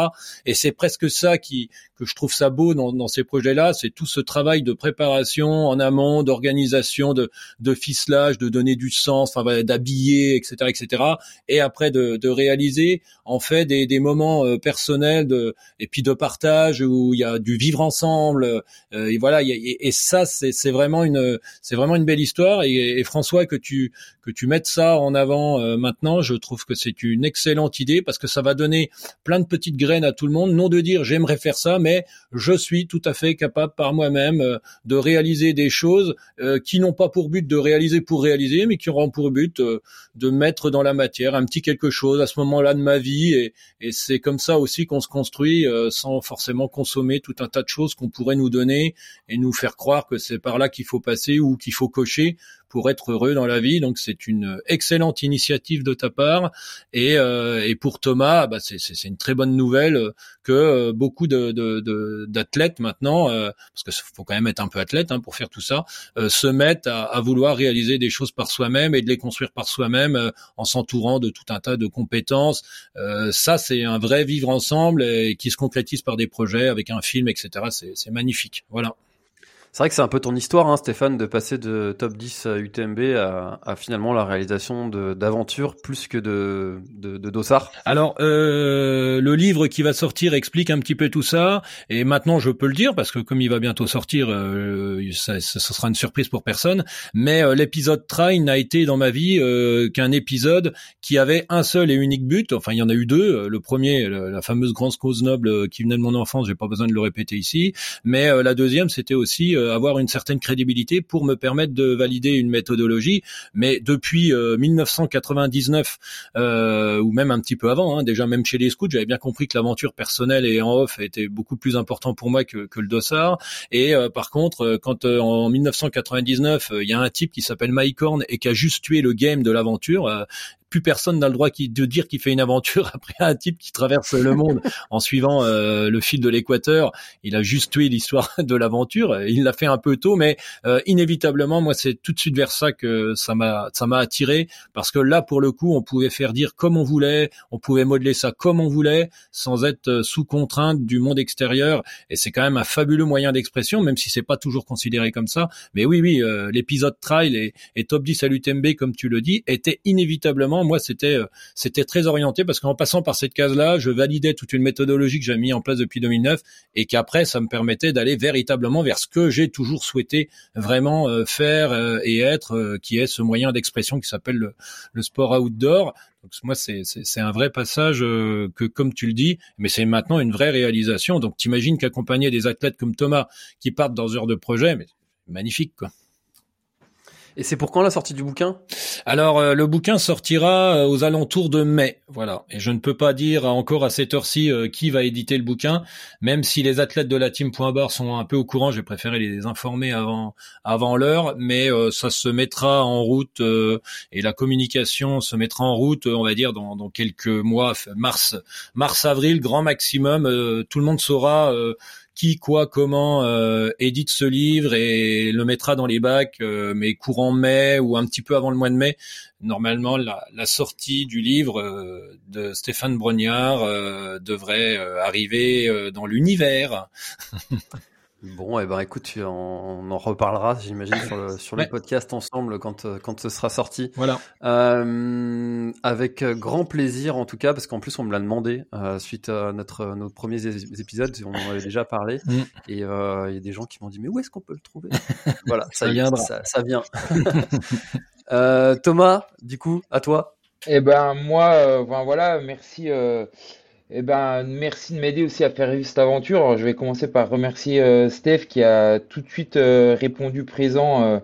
Et c'est presque ça qui que je trouve ça beau dans, dans ces projets-là, c'est tout ce travail de préparation en amont, d'organisation, de, de ficelage, de donner du sens, enfin d'habiller, etc., etc. Et après de, de réaliser en fait des, des moments euh, personnels de, et puis de partage où il y a du vivre ensemble. Euh, et voilà, et, ça c'est vraiment une c'est vraiment une belle histoire. Et, François que tu que tu mettes ça en avant euh, maintenant, je trouve que c'est une excellente idée parce que ça va donner plein de petites graines à tout le monde, non de dire j'aimerais faire ça, mais je suis tout à fait capable par moi-même euh, de réaliser des choses euh, qui n'ont pas pour but de réaliser pour réaliser, mais qui auront pour but de mettre dans la matière un petit quelque chose à ce moment-là de ma vie, et c'est comme ça aussi qu'on se construit sans forcément consommer tout un tas de choses qu'on pourrait nous donner et nous faire croire que c'est par là qu'il faut passer ou qu'il faut cocher pour être heureux dans la vie. Donc c'est une excellente initiative de ta part. Et, euh, et pour Thomas, bah c'est, une très bonne nouvelle que euh, beaucoup de, d'athlètes maintenant, euh, parce que faut quand même être un peu athlète hein, pour faire tout ça, se mettent à, vouloir réaliser des choses par soi-même et de les construire par soi-même en s'entourant de tout un tas de compétences. ça, c'est un vrai vivre ensemble et qui se concrétise par des projets avec un film, etc. C'est magnifique. Voilà. C'est vrai que c'est un peu ton histoire, hein, Stéphane, de passer de top 10 à UTMB à, à finalement la réalisation d'aventures plus que de, de, de dossard. Alors, euh, le livre qui va sortir explique un petit peu tout ça, et maintenant je peux le dire parce que comme il va bientôt sortir, euh, ça, sera une surprise pour personne. Mais euh, l'épisode Train n'a été dans ma vie euh, qu'un épisode qui avait un seul et unique but. Enfin, il y en a eu deux. Le premier, la fameuse grande cause noble qui venait de mon enfance, j'ai pas besoin de le répéter ici. Mais la deuxième, c'était aussi euh, avoir une certaine crédibilité pour me permettre de valider une méthodologie. Mais depuis 1999 euh, euh, ou même un petit peu avant, hein, déjà même chez les scouts, j'avais bien compris que l'aventure personnelle et en off était beaucoup plus important pour moi que, que le dossard. Et par contre, quand en 1999 il y a un type qui s'appelle Mike et qui a juste tué le game de l'aventure, plus personne n'a le droit de dire qu'il fait une aventure après un type qui traverse le monde en suivant euh, le fil de l'équateur. Il a juste tué l'histoire de l'aventure. Il l'a fait un peu tôt, mais euh, inévitablement, moi, c'est tout de suite vers ça que ça m'a ça m'a attiré parce que là, pour le coup, on pouvait faire dire comme on voulait, on pouvait modeler ça comme on voulait, sans être euh, sous contrainte du monde extérieur. Et c'est quand même un fabuleux moyen d'expression, même si c'est pas toujours considéré comme ça. Mais oui, oui, l'épisode trail et, et top 10 à l'UTMB, comme tu le dis, était inévitablement moi, c'était euh, c'était très orienté parce qu'en passant par cette case-là, je validais toute une méthodologie que j'ai mis en place depuis 2009 et qu'après, ça me permettait d'aller véritablement vers ce que j'ai toujours souhaité vraiment euh, faire euh, et être, qui est ce moyen d'expression qui s'appelle le, sport outdoor. Donc moi, c'est un vrai passage que, comme tu le dis, mais c'est maintenant une vraie réalisation. Donc t'imagines qu'accompagner des athlètes comme Thomas qui partent dans heures de projet, mais magnifique quoi. Et c'est pour quand la sortie du bouquin? Alors euh, le bouquin sortira euh, aux alentours de mai, voilà. Et je ne peux pas dire encore à cette heure-ci euh, qui va éditer le bouquin, même si les athlètes de la team Point Bar sont un peu au courant. J'ai préféré les informer avant avant l'heure, mais ça se mettra en route et la communication se mettra en route, on va dire dans, dans quelques mois, mars mars avril, grand maximum. tout le monde saura qui, quoi, comment euh, édite ce livre et le mettra dans les bacs, euh, mais courant mai ou un petit peu avant le mois de mai. Normalement, la, sortie du livre euh, de Stéphane Brognard devrait arriver dans l'univers. Bon, et eh ben écoute, on, en reparlera, j'imagine, sur, le, sur podcasts ensemble quand, euh, quand ce sera sorti. Voilà. Euh, avec grand plaisir, en tout cas, parce qu'en plus, on me l'a demandé euh, suite à notre, nos premiers épisodes, on en avait déjà parlé. Mm. Et euh, il y a des gens qui m'ont dit, mais où est-ce qu'on peut le trouver? Voilà, ça, viendra. Ça, ça vient. Euh, Thomas, du coup, à toi. Eh ben, moi, ben, voilà, merci. Eh ben, merci de m'aider aussi à faire vivre cette aventure. je vais commencer par remercier euh, Steph qui a tout de suite euh, répondu présent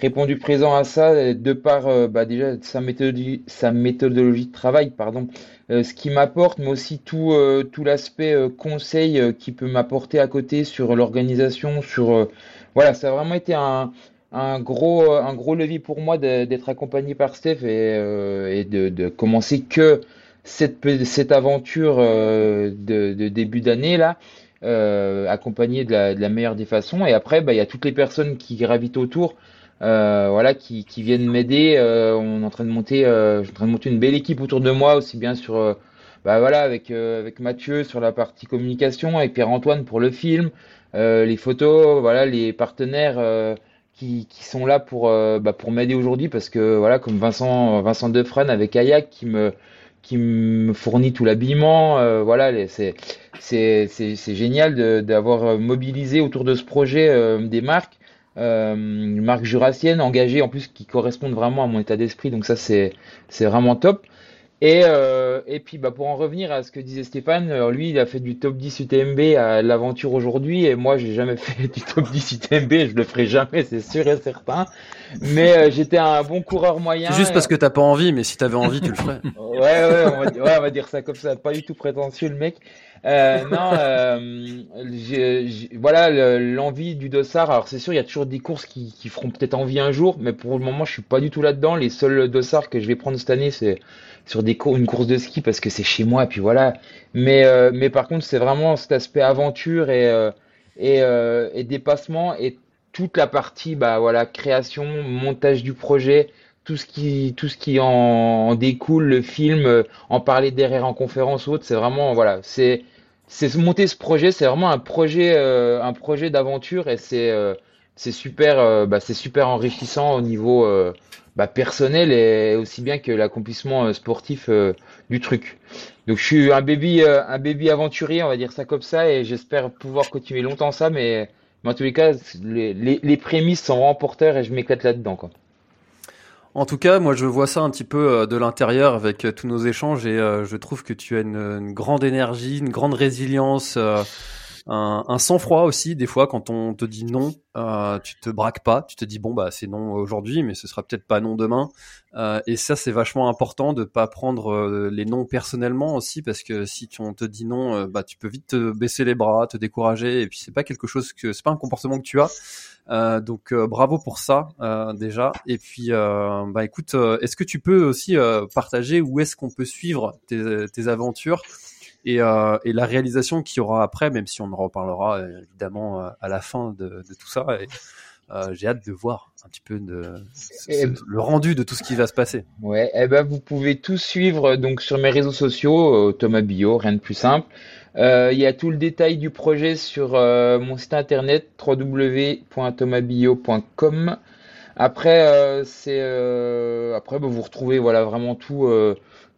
répondu présent à ça de par bah, déjà sa méthodologie, sa méthodologie de travail, pardon, ce qui m'apporte, mais aussi tout, tout l'aspect conseil qui peut m'apporter à côté sur l'organisation, sur voilà, ça a vraiment été un, un gros, un gros levier pour moi d'être accompagné par Steph et, et de, de commencer que cette, cette aventure euh, de, début d'année là, euh, accompagnée de la, meilleure des façons. Et après, bah, il y a toutes les personnes qui gravitent autour, euh, voilà, qui, qui viennent m'aider. On est en train de monter, en train de monter une belle équipe autour de moi, aussi bien sur, bah voilà, avec avec Mathieu sur la partie communication, avec Pierre Antoine pour le film, les photos, voilà, les partenaires. Qui, qui, sont là pour bah, pour m'aider aujourd'hui parce que voilà comme Vincent Vincent avec Ayak qui me qui me fournit tout l'habillement. Euh, voilà, c'est génial d'avoir mobilisé autour de ce projet euh, des marques, euh, une marque jurassienne engagée en plus qui correspondent vraiment à mon état d'esprit. Donc ça c'est vraiment top. Et, euh, et puis bah, pour en revenir à ce que disait Stéphane, lui il a fait du top 10 UTMB à l'aventure aujourd'hui et moi j'ai jamais fait du top 10 UTMB, je le ferai jamais, c'est sûr et certain. Mais euh, j'étais un bon coureur moyen. Juste parce que t'as pas envie, mais si t'avais envie, tu le ferais. ouais, ouais, on va, ouais, on va dire ça comme ça, pas du tout prétentieux le mec. Euh, non, euh, voilà l'envie du dossard. Alors c'est sûr, il y a toujours des courses qui, qui feront peut-être envie un jour, mais pour le moment, je suis pas du tout là-dedans. Les seuls dossards que je vais prendre cette année, c'est sur des une course de ski parce que c'est chez moi. Et puis voilà. Mais euh, mais par contre, c'est vraiment cet aspect aventure et euh, euh, et dépassement et toute la partie bah voilà création, montage du projet tout ce qui tout ce qui en, découle, le film, en parler derrière en conférence ou autre, c'est vraiment voilà, c'est c'est monter ce projet, c'est vraiment un projet un projet d'aventure et c'est c'est super bah, c'est super enrichissant au niveau bah, personnel et aussi bien que l'accomplissement sportif du truc. Donc je suis un baby un baby aventurier, on va dire ça comme ça et j'espère pouvoir continuer longtemps ça mais, mais en tous les cas les, les, prémices sont remporteurs et je m'éclate là-dedans quoi. En tout cas, moi je vois ça un petit peu euh, de l'intérieur avec euh, tous nos échanges et euh, je trouve que tu as une, grande énergie, une grande résilience, un, un sang-froid aussi. Des fois, quand on te dit non, tu te braques pas, tu te dis bon bah c'est non aujourd'hui, mais ce sera peut-être pas non demain. et ça c'est vachement important de pas prendre les noms personnellement aussi parce que si on te dit non, bah tu peux vite te baisser les bras, te décourager et puis c'est pas quelque chose que c'est pas un comportement que tu as. Euh, donc euh, bravo pour ça euh, déjà. Et puis bah écoute, est-ce que tu peux aussi partager où est-ce qu'on peut suivre tes, tes aventures et, et, la réalisation qu'il y aura après, même si on en reparlera évidemment à la fin de, de tout ça. Et, euh, j'ai hâte de voir un petit peu de, le rendu de tout ce qui va se passer. Ouais, et eh ben vous pouvez tout suivre donc sur mes réseaux sociaux, Thomas Bio, rien de plus simple. Euh, il y a tout le détail du projet sur euh, mon site internet www.thomabio.com. Après, euh, c'est après bah, vous retrouvez voilà vraiment tout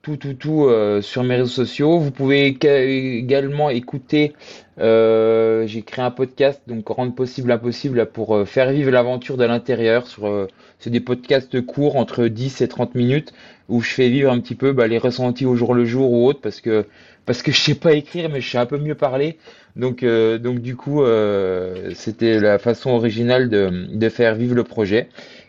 tout tout tout sur mes réseaux sociaux. Vous pouvez également écouter. J'ai créé un podcast donc rendre possible l'impossible pour faire vivre l'aventure de l'intérieur. Sur c'est des podcasts courts entre 10 et 30 minutes où je fais vivre un petit peu bah, les ressentis au jour le jour ou autre parce que parce que je sais pas écrire, mais je sais un peu mieux parler. Donc, euh, du coup, euh, c'était la façon originale de, faire vivre le projet.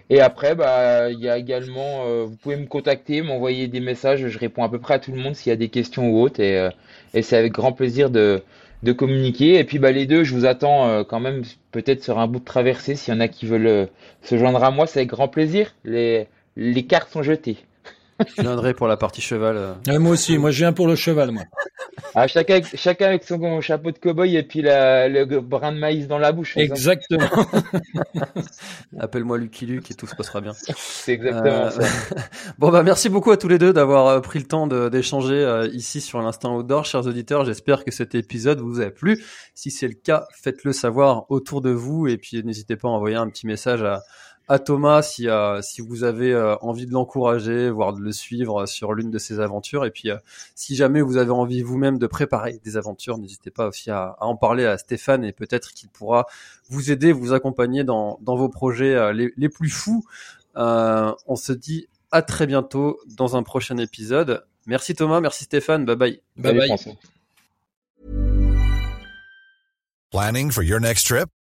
Et après, bah, il y a également, euh, vous pouvez me contacter, m'envoyer des messages. Je réponds à peu près à tout le monde s'il y a des questions ou autres, et, c'est avec grand plaisir de, communiquer. Et puis, bah, les deux, je vous attends quand même peut-être sur un bout de traversée. S'il y en a qui veulent se joindre à moi, c'est avec grand plaisir. Les cartes sont jetées. Je viendrai pour la partie cheval. Euh. moi aussi, moi je viens pour le cheval, moi. Ah, chacun, avec, chacun avec son chapeau de cow-boy et puis la, le brin de maïs dans la bouche. Exactement. Appelle-moi Lucky Luke et tout se passera bien. C'est exactement euh, ça. bon bah merci beaucoup à tous les deux d'avoir euh, pris le temps d'échanger ici sur l'instant outdoor, chers auditeurs. J'espère que cet épisode vous a plu. Si c'est le cas, faites-le savoir autour de vous et puis n'hésitez pas à envoyer un petit message à à Thomas si, euh, si vous avez euh, envie de l'encourager, voire de le suivre sur l'une de ses aventures. Et puis, euh, si jamais vous avez envie vous-même de préparer des aventures, n'hésitez pas aussi à, en parler à Stéphane et peut-être qu'il pourra vous aider, vous accompagner dans, dans vos projets les, les, plus fous. on se dit à très bientôt dans un prochain épisode. Merci Thomas, merci Stéphane, bye bye. Bye bye. Planning for your next trip?